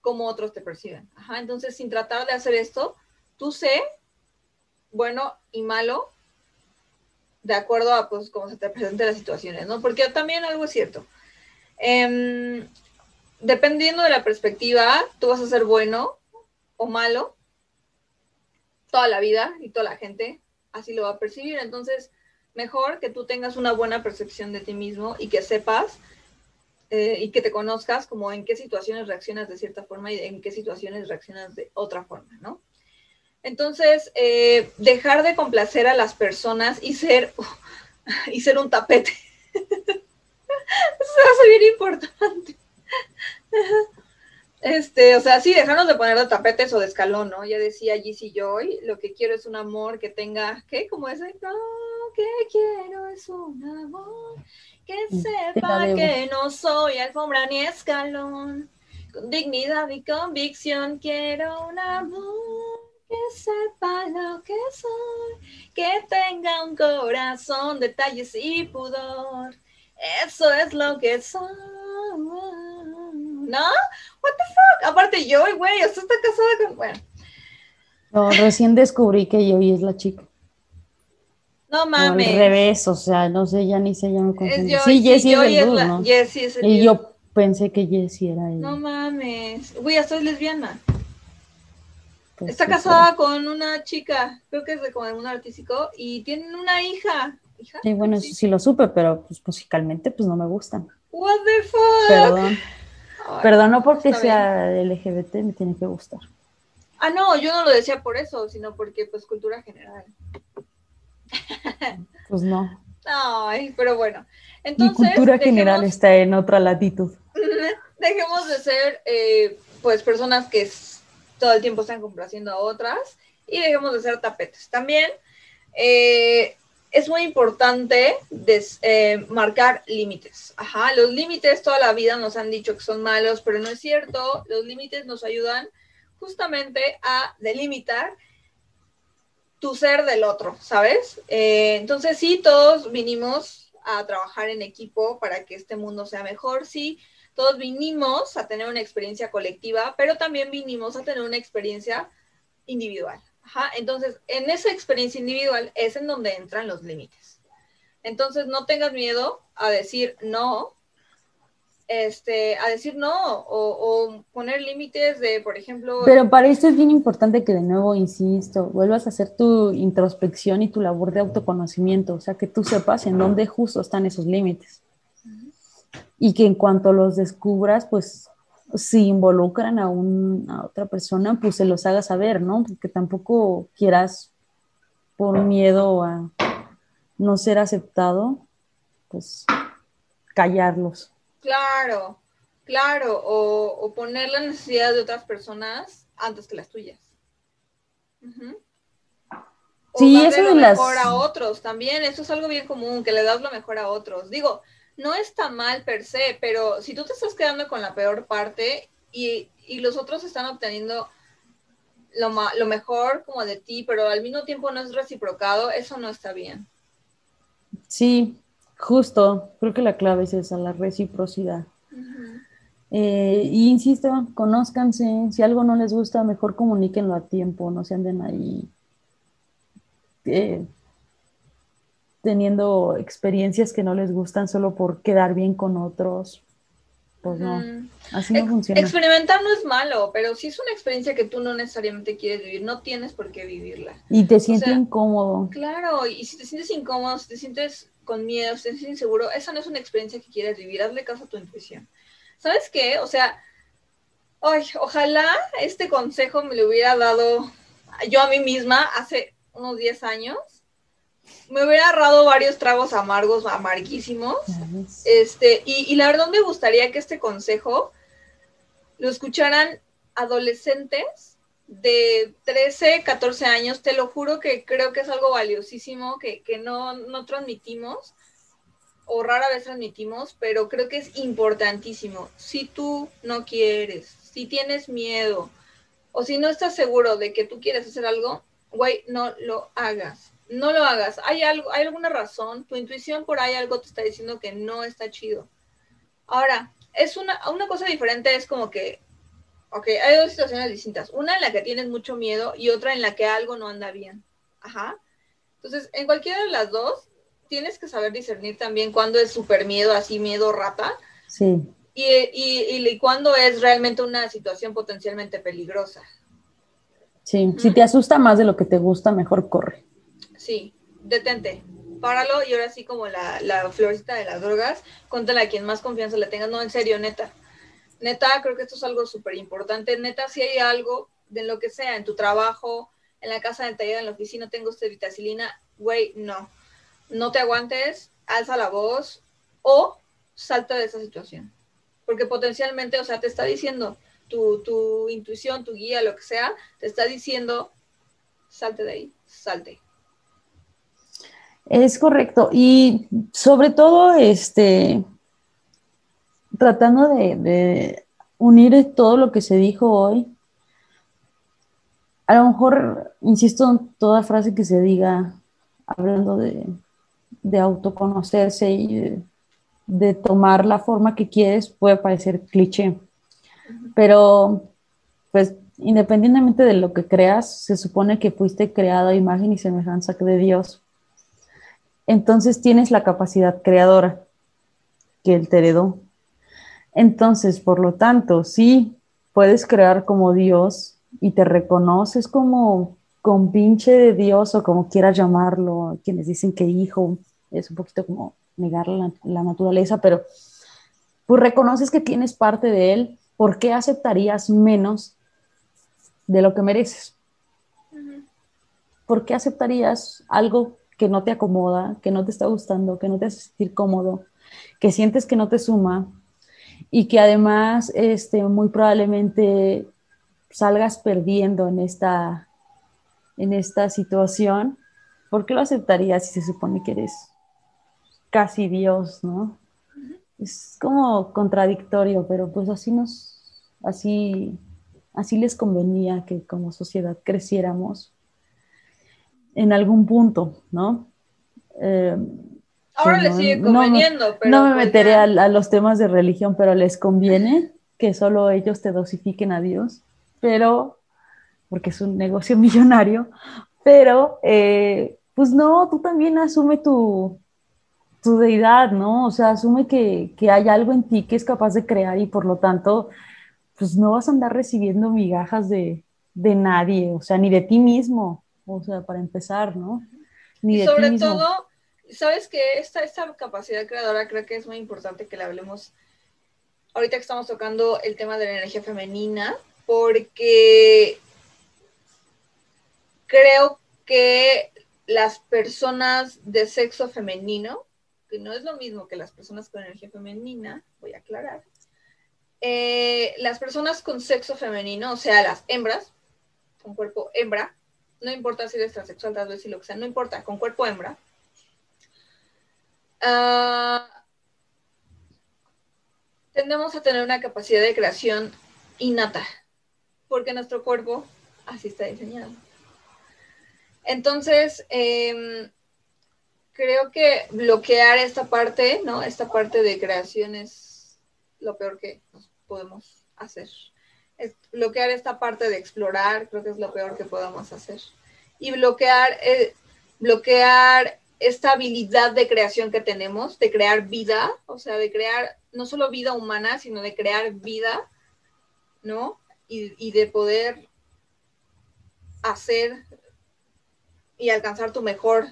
cómo otros te perciben. Ajá, entonces, sin tratar de hacer esto, tú sé bueno y malo de acuerdo a pues, cómo se te presenten las situaciones, ¿no? Porque también algo es cierto. Em, dependiendo de la perspectiva, tú vas a ser bueno o malo toda la vida y toda la gente así lo va a percibir. Entonces, mejor que tú tengas una buena percepción de ti mismo y que sepas eh, y que te conozcas como en qué situaciones reaccionas de cierta forma y en qué situaciones reaccionas de otra forma, ¿no? Entonces, eh, dejar de complacer a las personas y ser, y ser un tapete. Eso hace bien importante. Este, o sea, sí, dejarnos de poner de tapetes o de escalón, ¿no? Ya decía Gizzy Joy, lo que quiero es un amor que tenga, ¿qué? Como ese, no, que quiero es un amor que mm, sepa que no soy alfombra ni escalón, con dignidad y convicción quiero un amor que sepa lo que soy, que tenga un corazón, detalles y pudor. Eso es lo que soy. ¿No? What the fuck? Aparte yo, güey, usted está casada con. Bueno. No, recién descubrí que Joey es la chica. No mames. al revés, o sea, no sé, ya ni sé, ya me confundí. Sí, Jessie es el dude, ¿no? Jessie es el Y yo pensé que Jessie era ella. No mames. Güey, ya soy lesbiana. Pues Está casada con una chica, creo que es de como de un artístico, y tienen una hija. Sí, bueno, sí. lo supe, pero pues musicalmente pues no me gustan. What the fuck? Perdón. Perdón, no porque sea LGBT me tiene que gustar. Ah, no, yo no lo decía por eso, sino porque pues cultura general. Pues no. Ay, pero bueno. Entonces, Mi cultura general está en otra latitud. Dejemos de ser eh, pues personas que todo el tiempo están complaciendo a otras y dejemos de ser tapetes. También, eh, es muy importante eh, marcar límites. Ajá, los límites toda la vida nos han dicho que son malos, pero no es cierto. Los límites nos ayudan justamente a delimitar tu ser del otro, ¿sabes? Eh, entonces sí, todos vinimos a trabajar en equipo para que este mundo sea mejor, sí, todos vinimos a tener una experiencia colectiva, pero también vinimos a tener una experiencia individual. Ajá, entonces, en esa experiencia individual es en donde entran los límites. Entonces, no tengas miedo a decir no, este, a decir no o, poner límites de, por ejemplo... Pero para esto es bien importante que de nuevo, insisto, vuelvas a hacer tu introspección y tu labor de autoconocimiento, o sea, que tú sepas en dónde justo están esos límites. Y que en cuanto los descubras, pues si involucran a, una otra persona, pues se los haga saber, ¿no? Porque tampoco quieras por miedo a no ser aceptado, pues callarlos. Claro, claro, o, poner las necesidades de otras personas antes que las tuyas. sí, eso de lo mejor a otros también, eso es algo bien común, que le das lo mejor a otros. Digo, no está mal per se, pero si tú te estás quedando con la peor parte y, los otros están obteniendo lo, lo mejor como de ti, pero al mismo tiempo no es reciprocado, eso no está bien. Sí, justo, creo que la clave es esa, la reciprocidad. Eh, y insisto, conózcanse, si algo no les gusta, mejor comuníquenlo a tiempo, no se anden ahí eh, teniendo experiencias que no les gustan solo por quedar bien con otros. Pues no, así no funciona. Experimentar no es malo, pero si es una experiencia que tú no necesariamente quieres vivir, no tienes por qué vivirla. Y te sientes incómodo. Claro, y si te sientes incómodo, si te sientes con miedo, sientes inseguro, esa no es una experiencia que quieres vivir, hazle caso a tu intuición. ¿Sabes qué? O sea, ay, ojalá este consejo me lo hubiera dado yo a mí misma hace unos 10 años me hubiera ahorrado varios tragos amargos, amarguísimos. Este, y, la verdad me gustaría que este consejo lo escucharan adolescentes de 13, 14 años. Te lo juro que creo que es algo valiosísimo que, no, no transmitimos o rara vez transmitimos, pero creo que es importantísimo. Si tú no quieres, si tienes miedo o si no estás seguro de que tú quieres hacer algo, güey, no lo hagas no lo hagas. Hay algo, hay alguna razón, tu intuición por ahí algo te está diciendo que no está chido. Ahora, es una, una cosa diferente, es como que, ok, hay dos situaciones distintas. Una en la que tienes mucho miedo y otra en la que algo no anda bien. Ajá. Entonces, en cualquiera de las dos, tienes que saber discernir también cuándo es súper miedo, así miedo rata. Sí. Y, y, y, cuándo es realmente una situación potencialmente peligrosa. Sí, si te asusta más de lo que te gusta, mejor corre sí, detente, páralo y ahora sí como la, la florecita de las drogas, cuéntale a quien más confianza le tengas, no, en serio, neta. Neta, creo que esto es algo súper importante. Neta, si hay algo de lo que sea, en tu trabajo, en la casa de taller, en la oficina, tengo usted vitacilina, güey, no. No te aguantes, alza la voz o salta de esa situación. Porque potencialmente, o sea, te está diciendo, tu, tu intuición, tu guía, lo que sea, te está diciendo, salte de ahí, salte. Es correcto. Y sobre todo, este, tratando de, unir todo lo que se dijo hoy, a lo mejor, insisto en toda frase que se diga, hablando de, autoconocerse y de, tomar la forma que quieres, puede parecer cliché. Pero, pues, independientemente de lo que creas, se supone que fuiste creado a imagen y semejanza de Dios entonces tienes la capacidad creadora que Él te heredó. Entonces, por lo tanto, sí, puedes crear como Dios y te reconoces como con pinche de Dios o como quieras llamarlo, quienes dicen que hijo es un poquito como negar la, naturaleza, pero pues reconoces que tienes parte de Él, ¿por qué aceptarías menos de lo que mereces? ¿Por qué aceptarías algo que no te acomoda, que no te está gustando, que no te hace sentir cómodo, que sientes que no te suma y que además este, muy probablemente salgas perdiendo en esta, en esta situación ¿por qué lo aceptarías si se supone que eres casi Dios, ¿no? Es como contradictorio, pero pues así nos, así, así les convenía que como sociedad creciéramos en algún punto, ¿no? Eh, Ahora les sigue conveniendo, pero. No me pues meteré a, los temas de religión, pero les conviene que solo ellos te dosifiquen a Dios, pero. porque es un negocio millonario, pero. Eh, pues no, tú también asume tu, tu deidad, ¿no? O sea, asume que, que hay algo en ti que es capaz de crear y por lo tanto, pues no vas a andar recibiendo migajas de, de nadie, o sea, ni de ti mismo, o sea, para empezar, ¿no? Ni y sobre todo, sabes que esta, esta capacidad creadora creo que es muy importante que la hablemos ahorita que estamos tocando el tema de la energía femenina, porque creo que las personas de sexo femenino, que no es lo mismo que las personas con energía femenina, voy a aclarar, eh, las personas con sexo femenino, o sea, las hembras, con cuerpo hembra, no importa si eres transexual, tal vez si lo que sea, no importa, con cuerpo hembra, uh, tendemos a tener una capacidad de creación innata, porque nuestro cuerpo así está diseñado. Entonces, em, creo que bloquear esta parte, ¿no? Esta parte de creación es lo peor que podemos hacer. bloquear esta parte de explorar, creo que es lo peor que podemos hacer. Y bloquear, eh, bloquear esta habilidad de creación que tenemos, de crear vida, o sea, de crear no solo vida humana, sino de crear vida, ¿no? Y, de poder hacer y alcanzar tu mejor,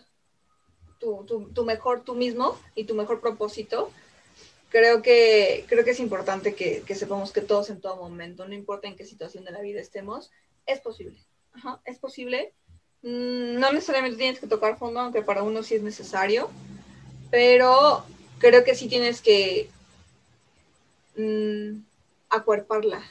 tu, mejor tú mismo y tu mejor propósito. Creo que, creo que es importante que, que, sepamos que todos en todo momento, no importa en qué situación de la vida estemos, es posible. Ajá, es posible no necesariamente tienes que tocar fondo, aunque para uno sí es necesario, pero creo que sí tienes que mm, acuerparla,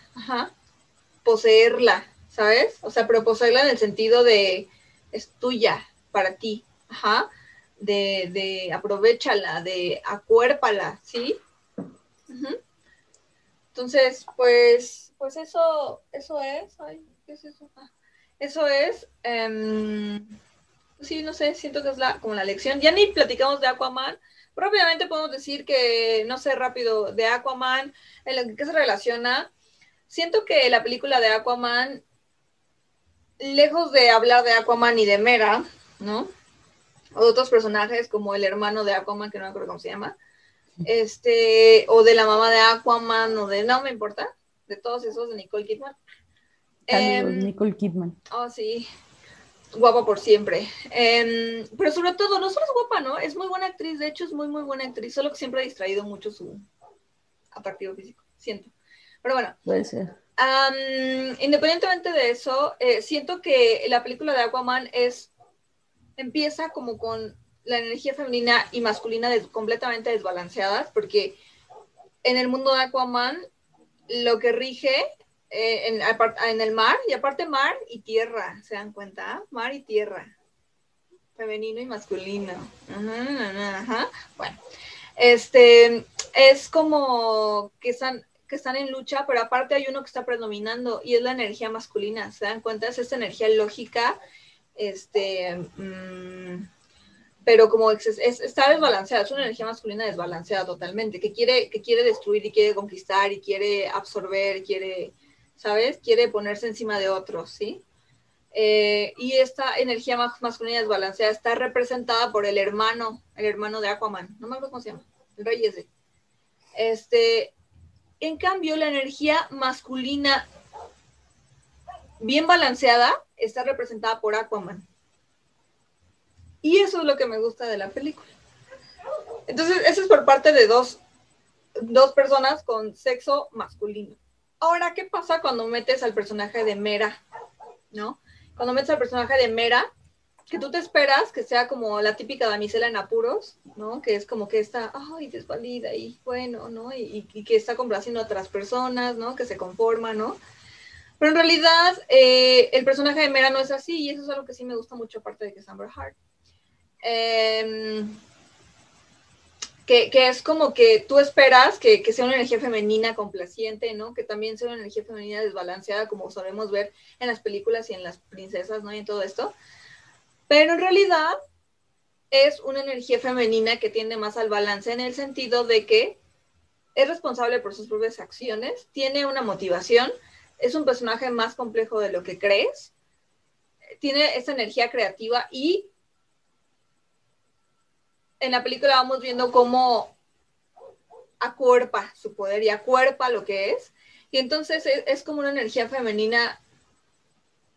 poseerla, ¿sabes? O sea, pero poseerla en el sentido de es tuya, para ti, ajá, de, de aprovechala, de acuérpala, ¿sí? Entonces, pues, pues eso, eso es, ay, ¿qué es eso? Ah. Eso es, em, sí, no sé, siento que es la, como la lección. Ya ni platicamos de Aquaman, propiamente podemos decir que, no sé, rápido, de Aquaman, en lo que se relaciona. Siento que la película de Aquaman, lejos de hablar de Aquaman y de Mera, ¿no? O de otros personajes como el hermano de Aquaman, que no me acuerdo cómo se llama, este, o de la mamá de Aquaman, o de, no me importa, de todos esos de Nicole Kidman. Em, Nicole Kidman. Oh, sí. Guapa por siempre. Em, pero sobre todo, no solo es guapa, ¿no? Es muy buena actriz, de hecho es muy, muy buena actriz, solo que siempre ha distraído mucho su atractivo físico, siento. Pero bueno. Puede ser. independientemente de eso, eh, siento que la película de Aquaman es, empieza como con la energía femenina y masculina completamente desbalanceadas, porque en el mundo de Aquaman lo que rige eh, en, el mar, y aparte mar y tierra, ¿se dan cuenta? Mar y tierra, femenino y masculino. Bueno, este, es como que están, que están en lucha, pero aparte hay uno que está predominando y es la energía masculina, ¿se dan cuenta? Es esta energía lógica, este, mm, pero como está desbalanceada, es una energía masculina desbalanceada totalmente, que quiere, que quiere destruir y quiere conquistar y quiere absorber, quiere ¿sabes? Quiere ponerse encima de otros, ¿sí? Eh, y esta energía masculina desbalanceada está representada por el hermano, el hermano de Aquaman, no me acuerdo cómo se llama, el rey ese. Este, en cambio, la energía masculina bien balanceada está representada por Aquaman. Y eso es lo que me gusta de la película. Entonces, eso es por parte de dos, dos personas con sexo masculino. Ahora, ¿qué pasa cuando metes al personaje de Mera? ¿No? Cuando metes al personaje de Mera, que tú te esperas que sea como la típica damisela en apuros, ¿no? Que es como que está, ay, desvalida y bueno, ¿no? Y, que está complaciendo a otras personas, ¿no? Que se conforma, ¿no? Pero en realidad, eh, el personaje de Mera no es así, y eso es algo que sí me gusta mucho, aparte de que es Amber Heart. em, que, es como que tú esperas que, sea una energía femenina complaciente, ¿no? Que también sea una energía femenina desbalanceada, como solemos ver en las películas y en las princesas, ¿no? Y en todo esto. Pero en realidad es una energía femenina que tiende más al balance en el sentido de que es responsable por sus propias acciones, tiene una motivación, es un personaje más complejo de lo que crees, tiene esa energía creativa y en la película vamos viendo cómo acuerpa su poder y acuerpa lo que es. Y entonces es, como una energía femenina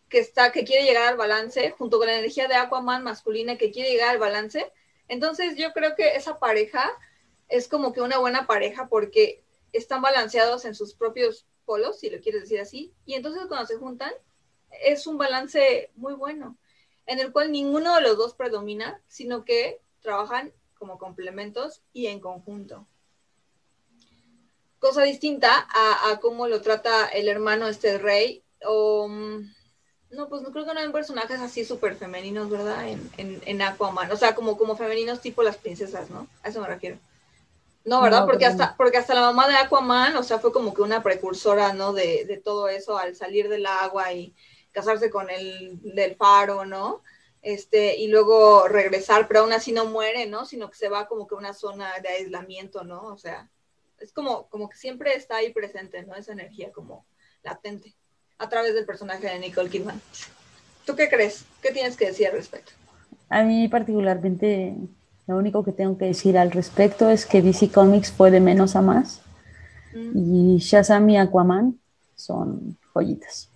que está, que quiere llegar al balance, junto con la energía de Aquaman masculina que quiere llegar al balance. Entonces yo creo que esa pareja es como que una buena pareja porque están balanceados en sus propios polos, si lo quieres decir así. Y entonces cuando se juntan, es un balance muy bueno, en el cual ninguno de los dos predomina, sino que trabajan como complementos y en conjunto. Cosa distinta a, cómo lo trata el hermano este rey, o... Mm, no, pues no creo que no hay personajes así súper femeninos, ¿verdad? En, en, Aquaman. O sea, como, como femeninos tipo las princesas, ¿no? A eso me refiero. No, ¿verdad? porque, hasta, porque hasta la mamá de Aquaman, o sea, fue como que una precursora, ¿no? De, de todo eso al salir del agua y casarse con el del faro, ¿no? Este, y luego regresar, pero aún así no muere, ¿no? Sino que se va como que a una zona de aislamiento, ¿no? O sea, es como, como que siempre está ahí presente, ¿no? Esa energía como latente a través del personaje de Nicole Kidman. ¿Tú qué crees? ¿Qué tienes que decir al respecto? A mí particularmente lo único que tengo que decir al respecto es que DC Comics fue de menos a más mm. y Shazam y Aquaman son joyitas.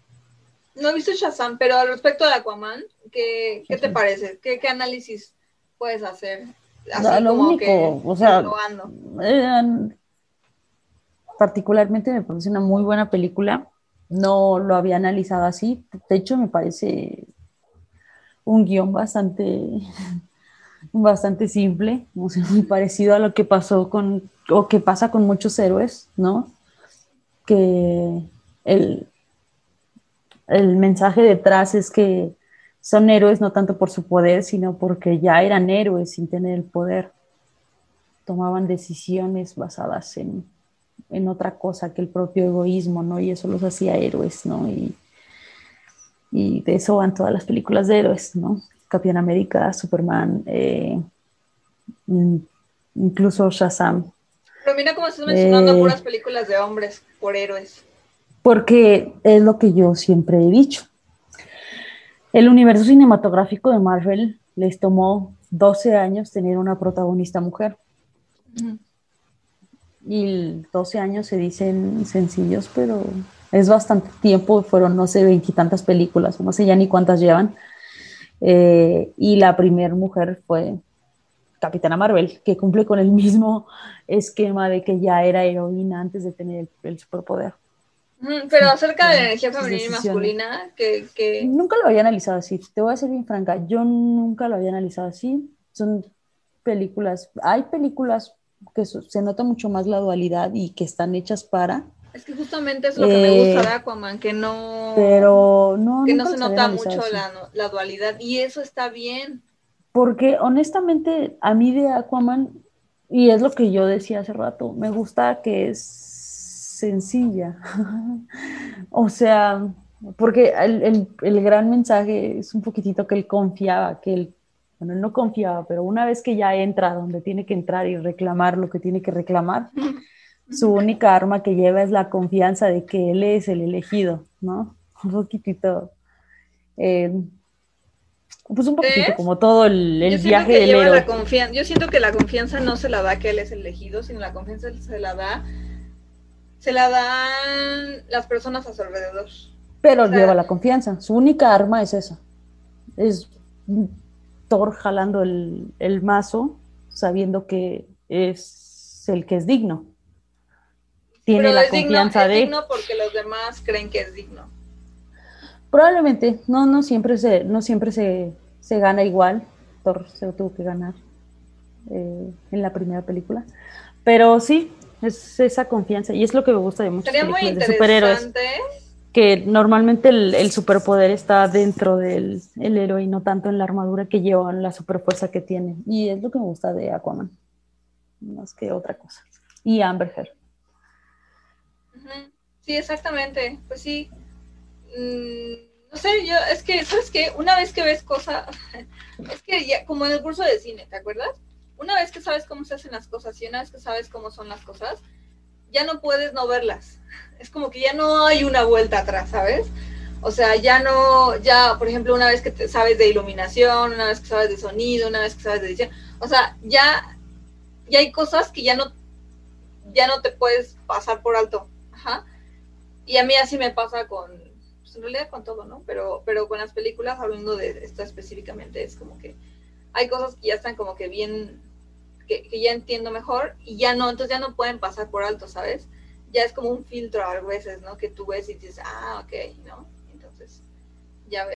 No he visto Shazam, pero al respecto de Aquaman, ¿qué, qué te parece? ¿Qué, ¿Qué, análisis puedes hacer? Así lo único, o sea, particularmente me parece una muy buena película. No lo había analizado así. De hecho, me parece un guion bastante, bastante simple, muy parecido a lo que pasó con, o que pasa con muchos héroes, ¿no? Que el, el mensaje detrás es que son héroes no tanto por su poder, sino porque ya eran héroes sin tener el poder. Tomaban decisiones basadas en, otra cosa que el propio egoísmo, ¿no? Y eso los hacía héroes, ¿no? Y, de eso van todas las películas de héroes, ¿no? Capitán América, Superman, eh, incluso Shazam. Pero mira cómo estás mencionando eh, puras películas de hombres por héroes porque es lo que yo siempre he dicho. El universo cinematográfico de Marvel les tomó 12 años tener una protagonista mujer. Y 12 años se dicen sencillos, pero es bastante tiempo. Fueron, no sé, veintitantas películas, no sé ya ni cuántas llevan. Eh, y la primera mujer fue Capitana Marvel, que cumple con el mismo esquema de que ya era heroína antes de tener el superpoder. Pero acerca de la energía femenina y masculina, que, Nunca lo había analizado así, te voy a ser bien franca, yo nunca lo había analizado así. Son películas, hay películas que se nota mucho más la dualidad y que están hechas para... Es que justamente es lo que me gusta de eh, Aquaman, que no... Pero no... Que no se nota mucho la, la dualidad y eso está bien. Porque honestamente a mí de Aquaman, y es lo que yo decía hace rato, me gusta que es sencilla. o sea, porque el, gran mensaje es un poquitito que él confiaba, que él, bueno, él no confiaba, pero una vez que ya entra donde tiene que entrar y reclamar lo que tiene que reclamar, su única arma que lleva es la confianza de que él es el elegido, ¿no? Un poquitito. Eh, pues un poquitito como todo el, viaje del héroe. Yo siento que la confianza no se la da que él es el elegido, sino la confianza se la da se la dan las personas a su alrededor. Pero lleva la confianza. Su única arma es esa. Es Thor jalando el, mazo, sabiendo que es el que es digno. Tiene la confianza de. Es digno porque los demás creen que es digno. Probablemente, no, no siempre se, no siempre se, gana igual. Thor se tuvo que ganar eh, en la primera película. Pero sí, es esa confianza y es lo que me gusta de muchas Sería muy interesante que normalmente el, superpoder está dentro del héroe y no tanto en la armadura que lleva, en la superfuerza que tiene. Y es lo que me gusta de Aquaman, más que otra cosa. Y Amber Heard. Sí, exactamente. Pues sí. Mm, no sé, yo, es que, ¿sabes qué? Una vez que ves cosas, es que ya, como en el curso de cine, ¿te acuerdas? Una vez que sabes cómo se hacen las cosas y una vez que sabes cómo son las cosas, ya no puedes no verlas. Es como que ya no hay una vuelta atrás, ¿sabes? O sea, ya no, ya, por ejemplo, una vez que sabes de iluminación, una vez que sabes de sonido, una vez que sabes de edición, o sea, ya, ya hay cosas que ya no, ya no te puedes pasar por alto. Ajá. Y a mí así me pasa con, pues en realidad con todo, ¿no? Pero, pero con las películas, hablando de esto específicamente, es como que hay cosas que ya están como que bien que, ya entiendo mejor y ya no, entonces ya no pueden pasar por alto, ¿sabes? Ya es como un filtro a veces, ¿no? Que tú ves y dices, ah, ok, ¿no? Entonces, ya ves.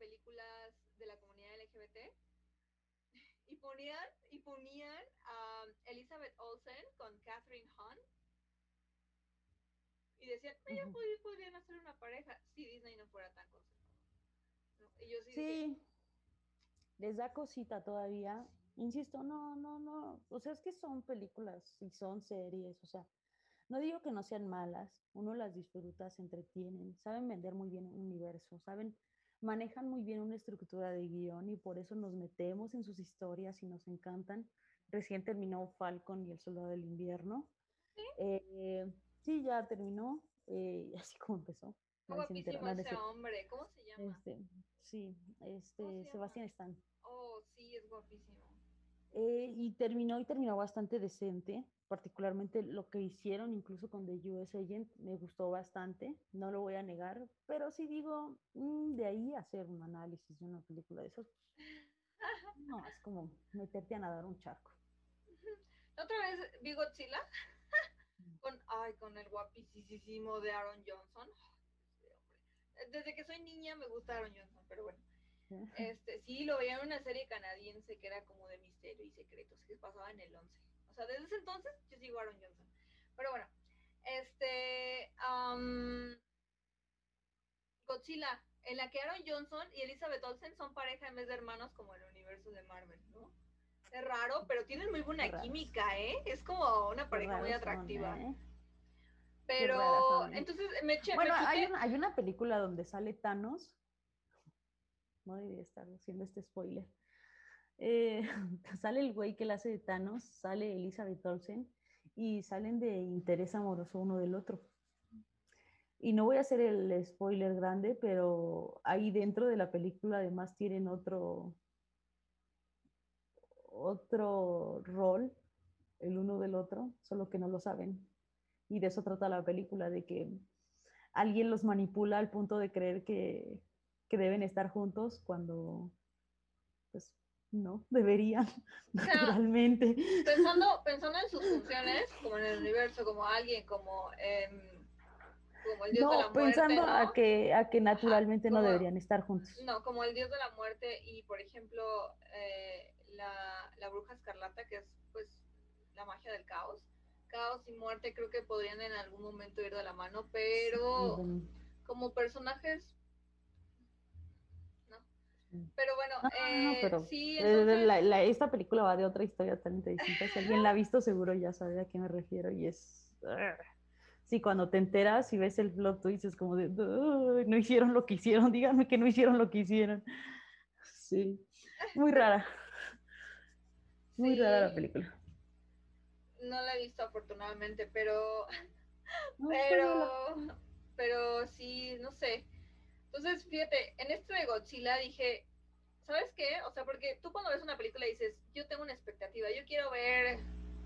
películas de la comunidad LGBT y ponían y ponían a Elizabeth Olsen con Catherine Decían, ellos podrían hacer una pareja si Disney no fuera tan conservador. sí, les da cosita todavía. Insisto, no, no, no. O sea, es que son películas y son series. O sea, no digo que no sean malas. Uno las disfruta, se entretienen, saben vender muy bien un universo, saben, manejan muy bien una estructura de guion y por eso nos metemos en sus historias y nos encantan. Recién terminó Falcon y El Soldado del Invierno. ¿Sí? Eh, Sí, ya terminó, eh, así como empezó. guapísimo ese hombre, ¿cómo se llama? Este, sí, este, Sebastián Stan. Oh, sí, es guapísimo. Eh, y terminó y terminó bastante decente, particularmente lo que hicieron incluso con The US Agent me gustó bastante, no lo voy a negar, pero sí digo, mm, de ahí hacer un análisis de una película de esos, no, es como meterte a nadar un charco. ¿Otra vez vi Godzilla? Con, ay, con el guapísimo de Aaron Johnson. Desde que soy niña me gusta Aaron Johnson, pero bueno. Este, sí, lo veía en una serie canadiense que era como de misterio y secretos, que pasaba en el 11. O sea, desde ese entonces yo sigo a Aaron Johnson. Pero bueno, este, Godzilla, en la que Aaron Johnson y Elizabeth Olsen son pareja en vez de hermanos como el universo de Marvel, ¿no? Es raro, pero tienen muy buena química, ¿eh? Es como una pareja muy atractiva. ¿eh? Pero, entonces me eché. Bueno, hay, una, hay una película donde sale Thanos. No debería estar haciendo este spoiler. Eh, sale el güey que le hace de Thanos, sale Elizabeth Olsen y salen de interés amoroso uno del otro. Y no voy a hacer el spoiler grande, pero ahí dentro de la película además tienen otro, otro rol el uno del otro, solo que no lo saben. Y de eso trata la película, de que alguien los manipula al punto de creer que, deben estar juntos cuando pues no, deberían, naturalmente. Pensando, pensando en sus funciones, como en el universo, como alguien, como, como el dios de la muerte. Pensando a que, a que naturalmente no deberían estar juntos. No, como el dios de la muerte y, por ejemplo, eh, la, bruja escarlata, que es pues la magia del caos. Caos y muerte creo que podrían en algún momento ir de la mano, pero como personajes no. Pero bueno, eh, sí, esta película va de otra historia tan distinta. Si alguien la ha visto, seguro ya sabe a qué me refiero. Y es. Sí, cuando te enteras y ves el plot twist, es como de. No hicieron lo que hicieron. Díganme que no hicieron lo que hicieron. Sí, muy rara. Muy rara la película. No la he visto afortunadamente, pero. pero. Pero sí, no sé. Entonces, fíjate, en esto de Godzilla dije, ¿sabes qué? O sea, porque tú cuando ves una película dices, yo tengo una expectativa, yo quiero ver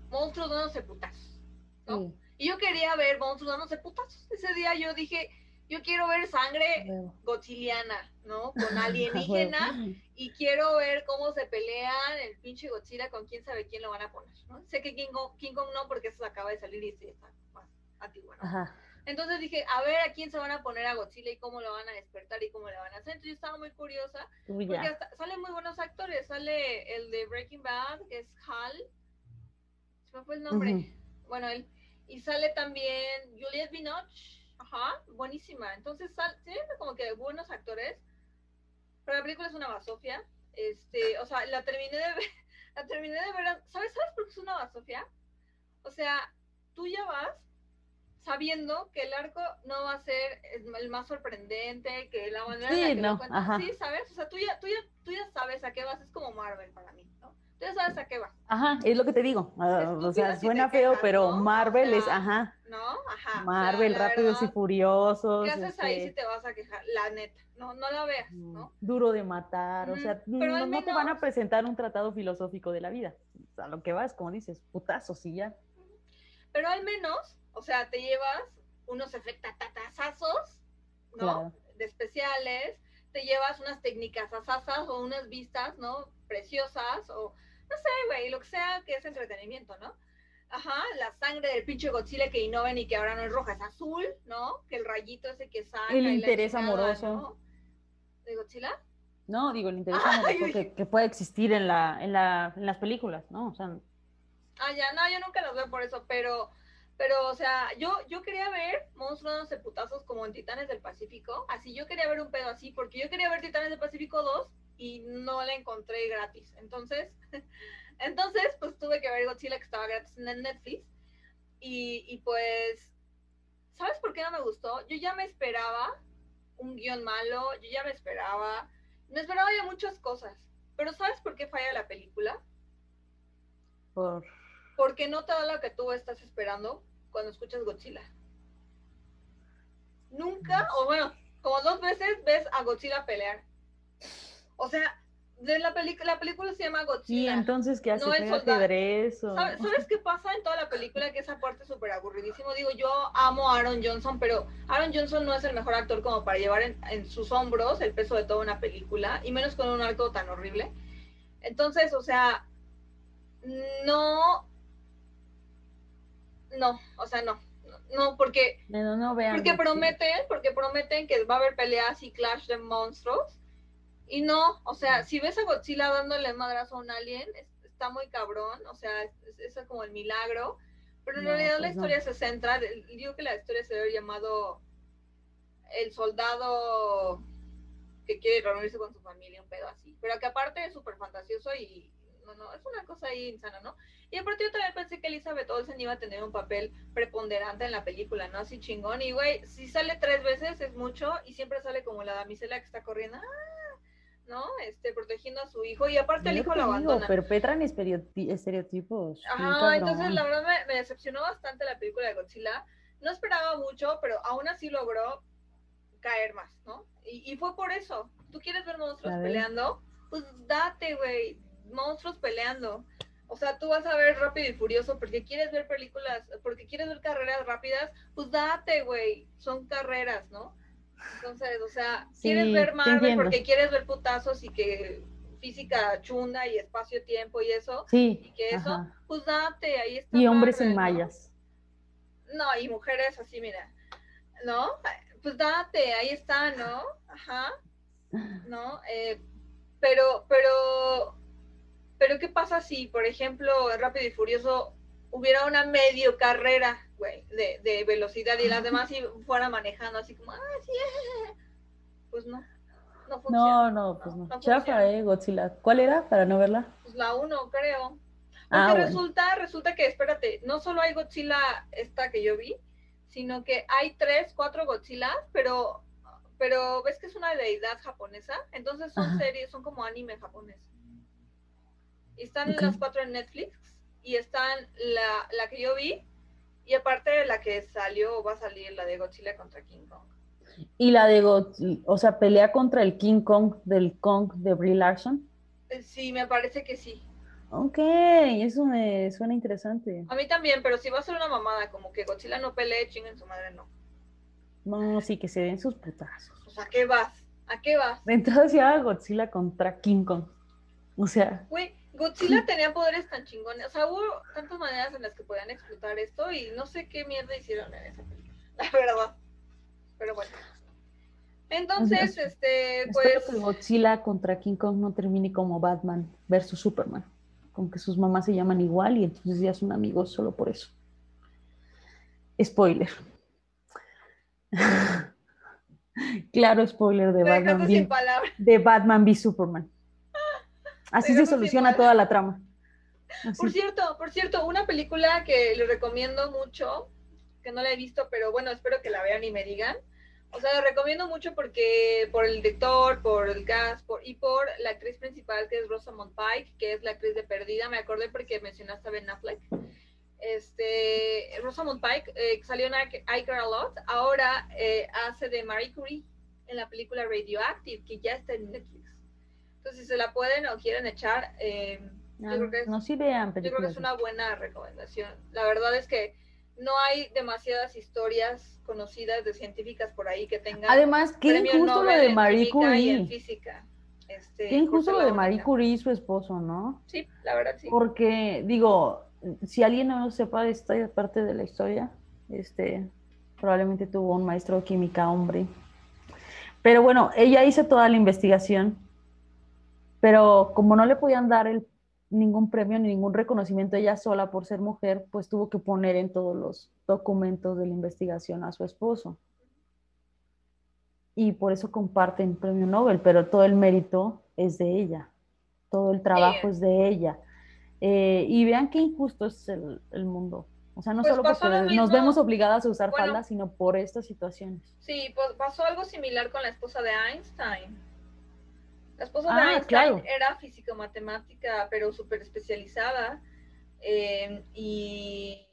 monstruos dándose putazos, ¿no? Y yo quería ver monstruos dándose putazos. Ese día yo dije, yo quiero ver sangre godziliana, ¿no? Con alienígena y quiero ver cómo se pelean el pinche Godzilla con quién sabe quién lo van a poner, ¿no? Sé que King Kong, King Kong no porque eso acaba de salir y sí está más antiguo, ¿no? Entonces dije, a ver a quién se van a poner a Godzilla y cómo lo van a despertar y cómo le van a hacer. Entonces yo estaba muy curiosa. Porque hasta salen muy buenos actores. Sale el de Breaking Bad, que es Hal. Se me fue el nombre. Bueno, él. Y sale también Juliette Binoche. Ajá, buenísima. Entonces, sale, como que buenos actores. Pero la película es una basofia. Este, o sea, la terminé de ver. La terminé de ver. ¿Sabes, ¿Sabes por qué es una basofia? O sea, tú ya vas sabiendo que el arco no va a ser el más sorprendente, que la manera sí, en la que no, sí, ¿sabes? O sea, tú ya, tú, ya, tú ya sabes a qué vas, es como Marvel para mí, ya sabes a qué vas. Ajá, es lo que te digo. Ah, o sea, suena feo, pero Marvel es, ajá. ¿No? Ajá. Marvel, Rápidos y Furiosos. ¿Qué haces ahí este si te vas a quejar? La neta, no, no la veas, mm, ¿no? Duro de matar, o sea, no, no, te van a presentar un tratado filosófico de la vida. O sea, lo que vas, como dices, putazos y ya. Pero al menos o sea, te llevas unos efectatazazos, ¿no? De especiales, te llevas unas técnicas asasas o unas vistas, ¿no? Preciosas, o no sé, güey, lo que sea que es entretenimiento, ¿no? Ajá, la sangre del pinche Godzilla que innoven y que ahora no es roja, es azul, ¿no? Que el rayito ese que sale. El interés amoroso. ¿De Godzilla? No, digo, el interés amoroso que, puede existir en, la, en, la, en las películas, ¿no? O sea. Ah, ya, no, yo nunca los veo por eso, pero pero, o sea, yo, yo quería ver monstruos de putazos como en Titanes del Pacífico. Así, yo quería ver un pedo así, porque yo quería ver Titanes del Pacífico 2 y no la encontré gratis. Entonces, entonces, pues tuve que ver Godzilla que estaba gratis en Netflix. Y, y pues, ¿sabes por qué no me gustó? Yo ya me esperaba un guion malo, yo ya me esperaba, me esperaba ya muchas cosas. Pero ¿sabes por qué falla la película? Por porque no te da lo que tú estás esperando cuando escuchas Godzilla. Nunca, o bueno, como dos veces ves a Godzilla pelear. O sea, de la, película la película se llama Godzilla. Sí, entonces, ¿qué hace? No ¿Sabes, ¿Sabes qué pasa en toda la película? Que esa parte es súper aburridísimo. Digo, yo amo a Aaron Johnson, pero Aaron Johnson no es el mejor actor como para llevar en, en sus hombros el peso de toda una película, y menos con un arco tan horrible. Entonces, o sea, no no, o sea, no. No, porque, no, no vean porque prometen, porque prometen que va a haber peleas y clash de monstruos. Y no, o sea, si ves a Godzilla dándole madrazo a un alien, está muy cabrón, o sea, es, es como el milagro. Pero en realidad la pues historia se centra, digo que la historia se debe llamado El soldado que quiere reunirse con su familia, un pedo así. Pero que aparte es súper fantasioso y, no, no, es una cosa ahí insana, ¿no? Y aparte yo también pensé que Elizabeth Olsen iba a tener un papel preponderante en la película, ¿no? Así chingón. Y güey, si sale tres veces es mucho y siempre sale como la damisela que está corriendo, ¡ah! ¿No? Este, protegiendo a su hijo y aparte el hijo lo abandona. Perpetran estereotipos. Ajá, entonces la verdad me, decepcionó bastante la película de Godzilla. No esperaba mucho, pero aún así logró caer más, ¿no? Y, y fue por eso. ¿Tú quieres ver monstruos peleando? Pues date, güey monstruos peleando. O sea, tú vas a ver Rápido y Furioso porque quieres ver películas, porque quieres ver carreras rápidas, pues date, güey, son carreras, ¿no? Entonces, o sea, quieres ver Marvel porque quieres ver putazos y que física chunda y espacio-tiempo y eso, sí, y que eso, pues date, ahí está. Y hombres en mallas. ¿no? y mujeres así, mira, ¿no? Pues date, ahí está, ¿no? Ajá, ¿no? Eh, pero, pero pero ¿qué pasa si, por ejemplo, Rápido y Furioso hubiera una medio carrera, güey, de, velocidad y las demás y fuera manejando así como, ah, sí, pues no. No, funciona, no, no, pues no. Chafa, eh, Godzilla. ¿Cuál era para no verla? Pues la uno, creo. Ah, Porque resulta, resulta que, espérate, no solo hay Godzilla esta que yo vi, sino que hay tres, cuatro Godzilla, pero, pero ves que es una deidad japonesa, entonces son series, son como anime japonés. Están las cuatro en Netflix y están la, la que yo vi y aparte de la que salió va a salir la de Godzilla contra King Kong. ¿Y la de Godzilla, o sea, pelea contra el King Kong del Kong de Brie Larson? Eh, sí, me parece que sí. Ok, eso me suena interesante. A mí también, pero si va a ser una mamada, como que Godzilla no pelee, chinguen su madre, no. No, sí, que se den sus putazos. O sea, ¿a qué vas? ¿A qué vas? De entrada se Godzilla contra King Kong. O sea. Godzilla tenía poderes tan chingones. O sea, hubo tantas maneras en las que podían explotar esto y no sé qué mierda hicieron en esa película. la verdad. Pero bueno. Entonces, este, pues. Espero que Godzilla contra King Kong no termine como Batman versus Superman. Con que sus mamás se llaman igual y entonces ya son amigos solo por eso. Spoiler. claro, spoiler de Batman, v, de Batman v Superman. Así se soluciona toda la trama. Por cierto, por cierto, una película que les recomiendo mucho, que no la he visto, pero bueno, espero que la vean y me digan. O sea, la recomiendo mucho porque por el director, por el cast, por, y por la actriz principal que es Rosamund Pike, que es la actriz de Perdida. Me acordé porque mencionaste a Ben Affleck. Este, Rosamund Pike eh, salió en I, Care A Lot. Ahora eh, hace de Marie Curie en la película Radioactive, que ya está en Netflix. Entonces, si se la pueden o quieren echar, eh, yo creo que es, no, sí vean yo creo que es una buena recomendación. La verdad es que no hay demasiadas historias conocidas de científicas por ahí que tengan. Además, qué injusto lo de Marie Curie. en física. Este, qué injusto lo de Marie Curie y su esposo, ¿no? Sí, la verdad sí. Porque, digo, si alguien no sepa esta parte de la historia, este, probablemente tuvo un maestro de química hombre. Pero bueno, ella hizo toda la investigación, pero como no le podían dar el ningún premio ni ningún reconocimiento ella sola por ser mujer, pues tuvo que poner en todos los documentos de la investigación a su esposo. Y por eso comparten premio Nobel, pero todo el mérito es de ella, todo el trabajo es de ella. Eh, y vean qué injusto es el, mundo. O sea, no pues solo porque nos vemos obligadas a usar faldas, sino por estas situaciones. Sí, pues pasó algo similar con la esposa de Einstein. La esposa de ah, Einstein era físico-matemática, pero súper especializada. Eh, y,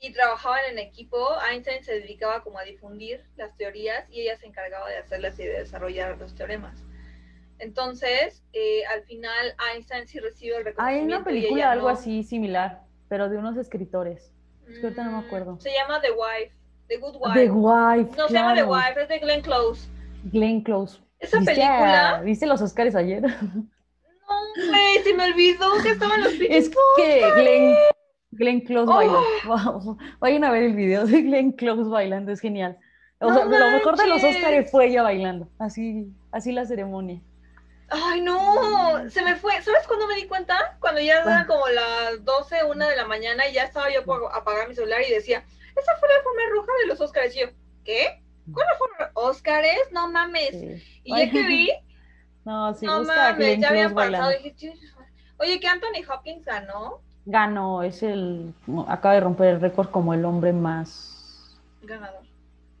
y trabajaban en equipo. Einstein se dedicaba como a difundir las teorías y ella se encargaba de hacerlas y de desarrollar los teoremas. Entonces, eh, al final Einstein sí recibe el reconocimiento. Hay una película algo así similar, pero de unos escritores. Es que ahorita no me mm, acuerdo. Se llama The Wife, The Good Wife. The Wife. No, se llama The Wife, es de Glenn Close. Glenn Close. Esa película. ¿Viste los Oscars ayer? No, güey, se me olvidó que estaban los Es que Glenn, Glenn Close oh. bailó. Vayan a ver el video de Glenn Close bailando, es genial. O sea, lo mejor de los Oscars fue ella bailando. Así, así la ceremonia. Ay, no, se me fue. ¿Sabes cuándo me di cuenta? Cuando ya eran como las 12, 1 de la mañana y ya estaba yo por apagar mi celular y decía, esa fue la forma roja de los Oscars. Y yo, ¿qué? ¿Cuál fue Oscars? No mames. Y ya que vi. No, sí, no mames, ya había pasado. Dije, Oye, que Anthony Hopkins ganó. Ganó, es el. Acaba de romper el récord como el hombre más. Ganador.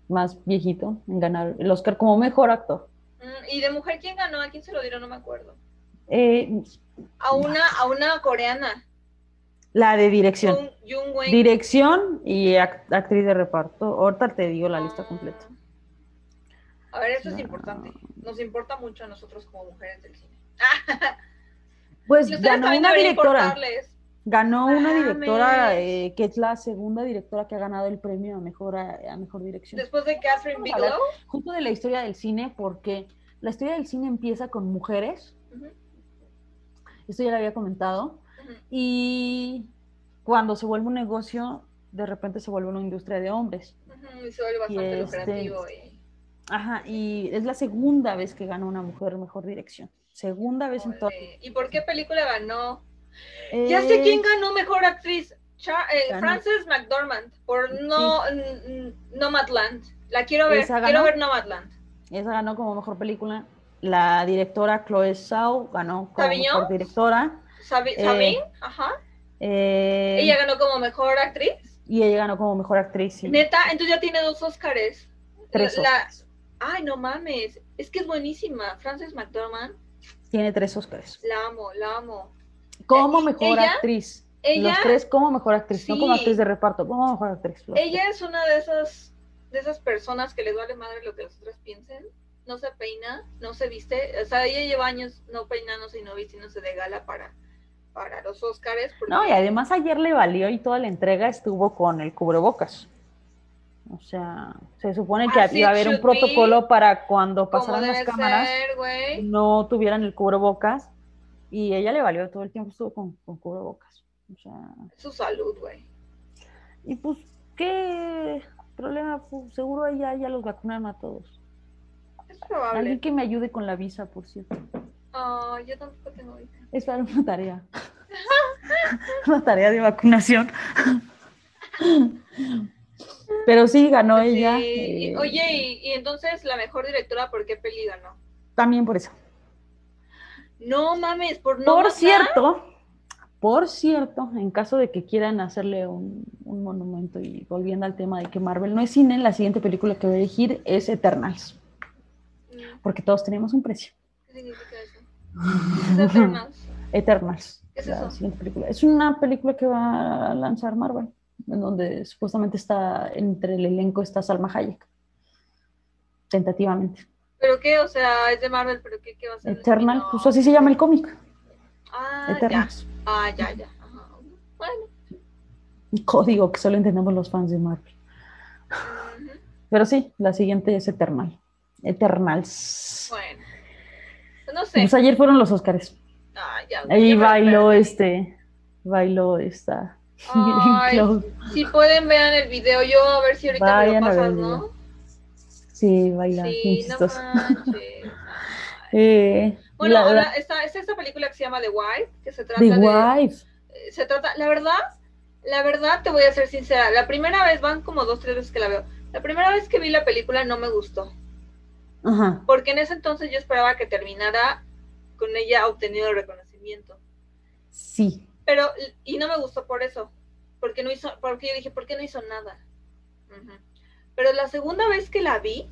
Más viejito en ganar el Oscar como mejor actor. Mm, ¿Y de mujer quién ganó? ¿A quién se lo dieron? No me acuerdo. Eh, a una, a una coreana. La de dirección. dirección y actriz de reparto. Ahorita te digo la lista completa. A ver, esto es importante. Nos importa mucho a nosotros como mujeres del cine. pues ganó una directora. Ganó una directora eh, que es la segunda directora que ha ganado el premio a mejor, a, mejor dirección. Después de Catherine Bigelow. Justo de la historia del cine, porque la historia del cine empieza con mujeres. Esto ya lo había comentado. Y cuando se vuelve un negocio, de repente se vuelve una industria de hombres. y se vuelve bastante este, lucrativo. Ajá, y es la segunda vez que gana una mujer mejor dirección. Segunda vez en todo. ¿Y por qué película ganó? Ya sé quién eh, ganó mejor actriz. Eh, Frances McDormand por no, Nomadland. La quiero ver, quiero ver Nomadland. Esa ganó como mejor película. La directora Chloe Zhao ganó como mejor directora. ¿Sabine? Eh, Ajá. ella ganó como mejor actriz. Y ella ganó como mejor actriz. Neta, entonces ya tiene dos Oscars. Tres Ay, no mames. Es que es buenísima. Frances McDormand. Tiene tres Oscars. La amo, la amo. Como mejor actriz. los tres como mejor actriz, no como actriz de reparto, como mejor actriz. Ella es una de esas, de esas personas que les vale madre lo que los otros piensen. No se peina, no se viste. O sea, ella lleva años no peinándose y no vistiéndose de gala para, para los Oscars. No, y además ayer le valió y toda la entrega estuvo con el cubrebocas. O sea, se supone que iba a haber un protocolo para cuando pasaran las cámaras, no tuvieran el cubrebocas y ella le valió, todo el tiempo estuvo con, con cubrebocas. O sea. Su salud, güey. Y pues, ¿qué problema? Pues, seguro ya, ya los vacunaron a todos. Es probable. Alguien que me ayude con la visa, por cierto. Ah, yo tampoco tengo visa. Es para una tarea. una tarea de vacunación. Pero sí, ganó Sí, ella. eh, Oye, y, y entonces la mejor directora, ¿por qué peli ganó? También por eso. No mames, por no por matar. cierto, por cierto, en caso de que quieran hacerle un, un monumento y volviendo al tema de que Marvel no es cine, la siguiente película que voy a elegir es Eternals, Mm, porque todos tenemos un precio. ¿Qué significa eso? ¿Es de Eternals? Eternals. ¿Qué es la eso? siguiente película. Es una película que va a lanzar Marvel, en donde supuestamente está entre el elenco está Salma Hayek. Tentativamente. ¿Pero qué? O sea, es de Marvel, ¿pero qué, qué va a ser? Eternal, No. pues así se llama el cómic. Ah, ya. Eternals. Ah, ya, ya. Ajá. Bueno. Código que solo entendemos los fans de Marvel. Pero sí, la siguiente es Eternal. Eternals. Bueno. No sé. Pues ayer fueron los Oscars. Ah, ya. Ahí ya bailó este, bailó esta. Ay, si pueden, vean el video. Yo a ver si ahorita Vayan me lo pasas, ¿no? Sí, baila, Sí, no manches. Eh, Bueno, la- ahora está, está esta película que se llama The Wife, que se trata The de... Wife. eh, Se trata, la verdad, la verdad te voy a ser sincera, la primera vez, van como dos, tres veces que la veo, la primera vez que vi la película no me gustó, Ajá. porque en ese entonces yo esperaba que terminara con ella obtenido el reconocimiento, Sí. Pero, y no me gustó por eso, porque no hizo, porque yo dije, ¿por qué no hizo nada? Pero la segunda vez que la vi,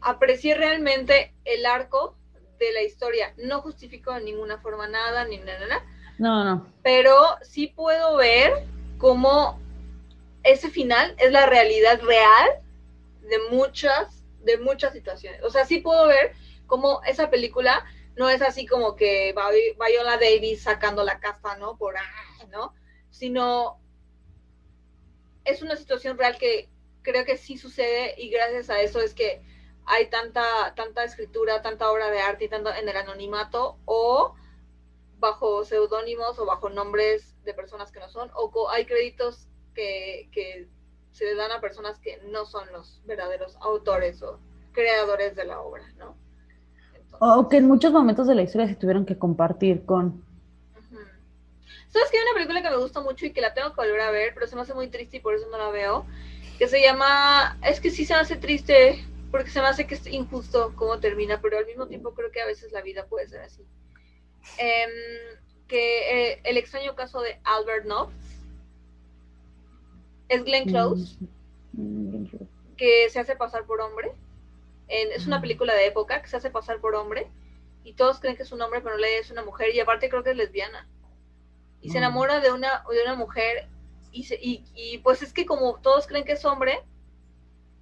aprecié realmente el arco de la historia, no justifico de ninguna forma nada, ni nada, nada, No, no. pero sí puedo ver cómo ese final es la realidad real de muchas, de muchas situaciones. O sea, sí puedo ver cómo esa película no es así como que Vi- Viola Davis sacando la casta, ¿no? Por ah, ¿no? Sino es una situación real que creo que sí sucede y gracias a eso es que hay tanta, tanta escritura, tanta obra de arte y tanto en el anonimato o bajo seudónimos o bajo nombres de personas que no son, o hay créditos que, que se le dan a personas que no son los verdaderos autores o creadores de la obra, ¿no? O que en muchos momentos de la historia se tuvieron que compartir con. ¿Sabes que hay una película que me gusta mucho y que la tengo que volver a ver, pero se me hace muy triste y por eso no la veo? Que se llama, es que sí se me hace triste, porque se me hace que es injusto cómo termina, pero al mismo tiempo creo que a veces la vida puede ser así. Em, que eh, el extraño caso de Albert Nobbs es Glenn Close, Mm, que se hace pasar por hombre. En- es una película de época que se hace pasar por hombre y todos creen que es un hombre, pero no le es una mujer y aparte creo que es lesbiana. Y se Mm. enamora de una, de una mujer y, se- y, y, pues es que como todos creen que es hombre,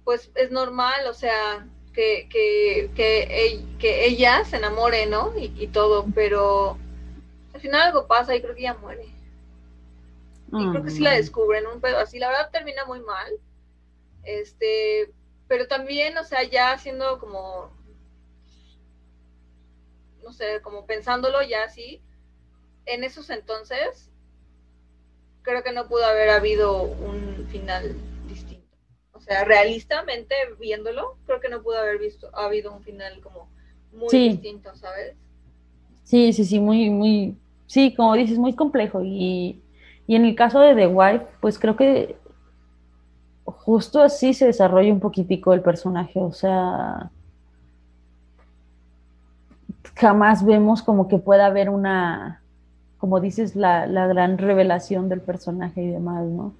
pues es normal, o sea, que, que, que, ell- que ella se enamore, ¿no? Y, y todo, pero al final algo pasa y creo que ella muere. Y creo que sí la Ah. descubren, un pedo así. La verdad termina muy mal. Este, pero también, o sea, ya siendo como, no sé, como pensándolo ya así, en esos entonces, creo que no pudo haber habido un final distinto. O sea, realistamente viéndolo, creo que no pudo haber visto, habido un final como muy Sí. distinto, ¿sabes? Sí, sí, sí, muy, muy, sí, como dices, muy complejo. Y, y en el caso de The Wife, pues creo que justo así se desarrolla un poquitico el personaje. O sea, jamás vemos como que pueda haber una, como dices, la, la gran revelación del personaje y demás, ¿no?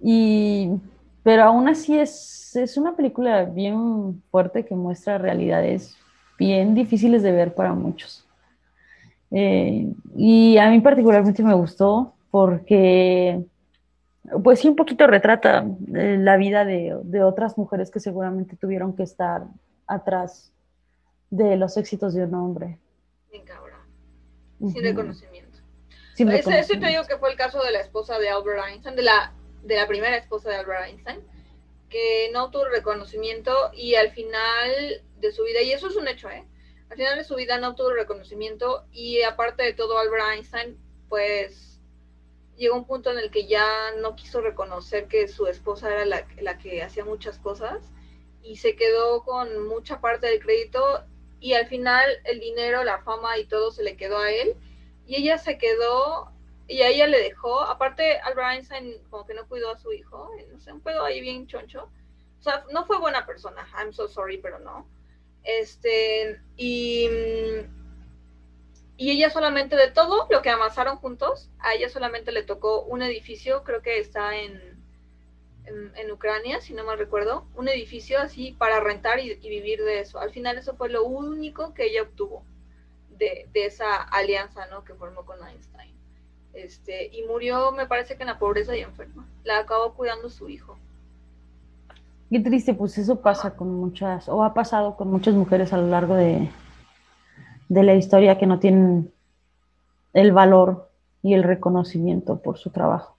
Y, pero aún así es, es una película bien fuerte que muestra realidades bien difíciles de ver para muchos. Eh, y a mí particularmente me gustó porque, pues sí, un poquito retrata eh, la vida de, de otras mujeres que seguramente tuvieron que estar atrás de los éxitos de un hombre. Bien cabrón. Sin reconocimiento. Sin Ese, te digo que fue el caso de la esposa de Albert Einstein, de la, de la primera esposa de Albert Einstein, que no tuvo reconocimiento y al final de su vida, y eso es un hecho, ¿eh? Al final de su vida no tuvo reconocimiento y aparte de todo Albert Einstein, pues llegó un punto en el que ya no quiso reconocer que su esposa era la, la que hacía muchas cosas y se quedó con mucha parte del crédito y al final el dinero, la fama y todo se le quedó a él y ella se quedó y a ella le dejó, aparte Albert Einstein como que no cuidó a su hijo, no sé, un pedo ahí bien choncho, o sea, no fue buena persona, I'm so sorry, pero no, este, y, y ella solamente de todo lo que amasaron juntos, a ella solamente le tocó un edificio, creo que está en en, Ucrania, si no mal recuerdo, un edificio así para rentar y, vivir de eso. Al final eso fue lo único que ella obtuvo de, esa alianza ¿no? que formó con Einstein. Este, y murió, me parece que en la pobreza y enferma. La acabó cuidando su hijo. Qué triste, pues eso pasa con muchas, o ha pasado con muchas mujeres a lo largo de, de la historia que no tienen el valor y el reconocimiento por su trabajo.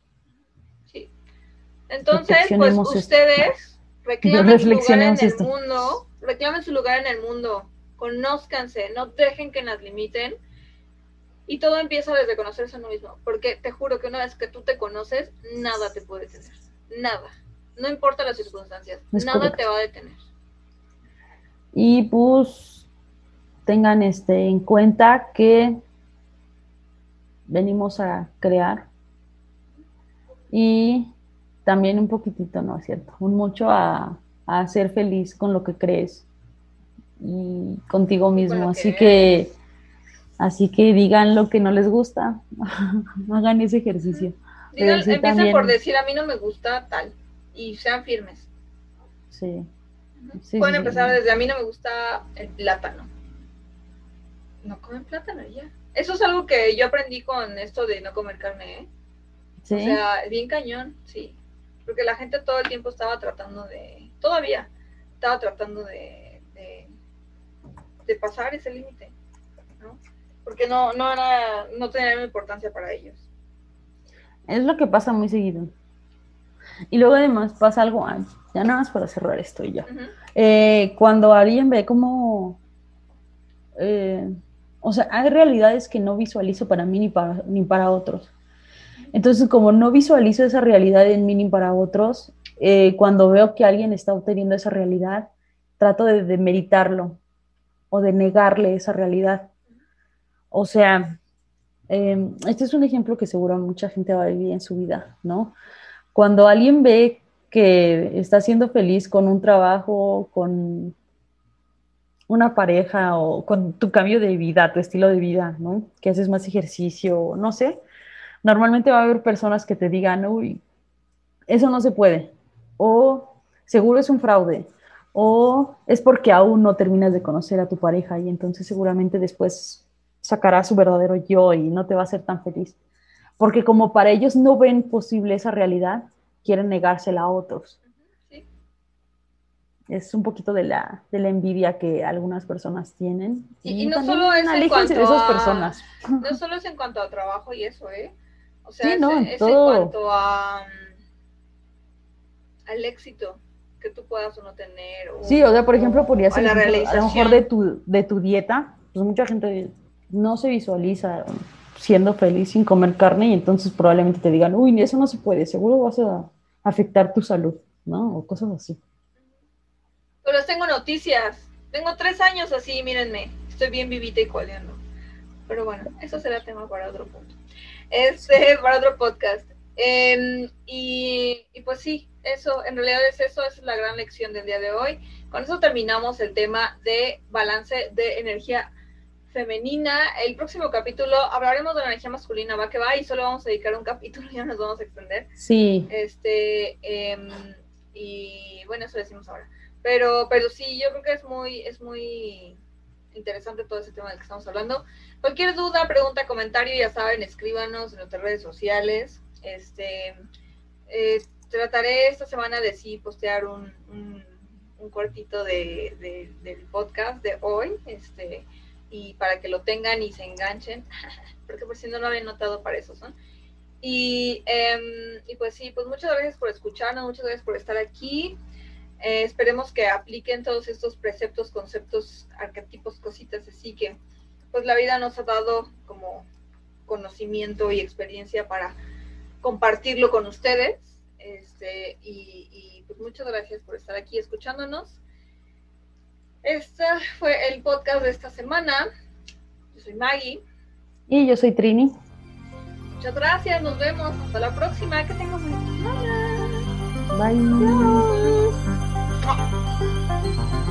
Entonces, pues ustedes reclamen su lugar en el mundo, reclamen su lugar en el mundo, conózcanse, no dejen que nos limiten. Y todo empieza desde conocerse a uno mismo, porque te juro que una vez que tú te conoces, nada te puede detener, nada. No importa las circunstancias, nada te va a detener. Y pues tengan este en cuenta que venimos a crear y también un poquitito, ¿no es cierto? Un mucho a, ser feliz con lo que crees y contigo mismo. así que, así que digan lo que no les gusta, hagan ese ejercicio. empiecen por decir a mí no me gusta tal y sean firmes. Sí. Pueden empezar desde a mí no me gusta el plátano. No comen plátano ya. Eso es algo que yo aprendí con esto de no comer carne, ¿eh? ¿Sí? O sea, bien cañón, sí porque la gente todo el tiempo estaba tratando de, todavía, estaba tratando de, de, pasar ese límite, ¿no? Porque no, no, era, no tenía importancia para ellos. Es lo que pasa muy seguido. Y luego además pasa algo, ya nada más para cerrar esto y ya. Eh, cuando alguien ve como, eh, o sea, hay realidades que no visualizo para mí ni para, ni para otros. Entonces, como no visualizo esa realidad en mí ni para otros, eh, cuando veo que alguien está obteniendo esa realidad, trato de demeritarlo o de negarle esa realidad. O sea, em, este es un ejemplo que seguro mucha gente va a vivir en su vida, ¿no? Cuando alguien ve que está siendo feliz con un trabajo, con una pareja o con tu cambio de vida, tu estilo de vida, ¿no? Que haces más ejercicio, no sé, normalmente va a haber personas que te digan, uy, eso no se puede, o seguro es un fraude, o es porque aún no terminas de conocer a tu pareja y entonces seguramente después sacará su verdadero yo y no te va a hacer tan feliz. Porque como para ellos no ven posible esa realidad, quieren negársela a otros. Es un poquito de la, de la envidia que algunas personas tienen. Y, no solo es en cuanto de esas personas. No solo es en cuanto a trabajo y eso, ¿eh? O sea, es, en cuanto a al éxito que tú puedas o no tener. sí, o sea, por ejemplo, podría ser a, lo mejor de tu, de tu dieta, pues mucha gente no se visualiza siendo feliz sin comer carne y entonces probablemente te digan, uy, eso no se puede, seguro vas a afectar tu salud, ¿no? O cosas así. Pero tengo noticias. Tengo tres años así, mírenme. Estoy bien vivita y coleando. Pero bueno, eso será tema para otro punto este, para otro podcast. Em, y, pues sí, eso, en realidad es eso, es la gran lección del día de hoy. Con eso terminamos el tema de balance de energía femenina. El próximo capítulo hablaremos de la energía masculina, va que va, y solo vamos a dedicar un capítulo, ya nos vamos a extender. Sí. Este, em, y bueno, eso decimos ahora. Pero, pero sí, yo creo que es muy, es muy interesante todo ese tema del que estamos hablando. Cualquier duda, pregunta, comentario, ya saben, escríbanos en nuestras redes sociales. Este, eh, trataré esta semana de sí postear un, un, cortito de, del podcast de hoy, este, y para que lo tengan y se enganchen, porque por si no lo habían notado para eso son. Y, em, y pues sí, pues muchas gracias por escucharnos, muchas gracias por estar aquí. Eh, esperemos que apliquen todos estos preceptos, conceptos, arquetipos, cositas así que pues la vida nos ha dado como conocimiento y experiencia para compartirlo con ustedes. Este, y, pues muchas gracias por estar aquí escuchándonos. Este fue el podcast de esta semana. Yo soy Maggie. Y yo soy Trini. Muchas gracias, nos vemos. Hasta la próxima. Que tengan buena semana. Bye. 走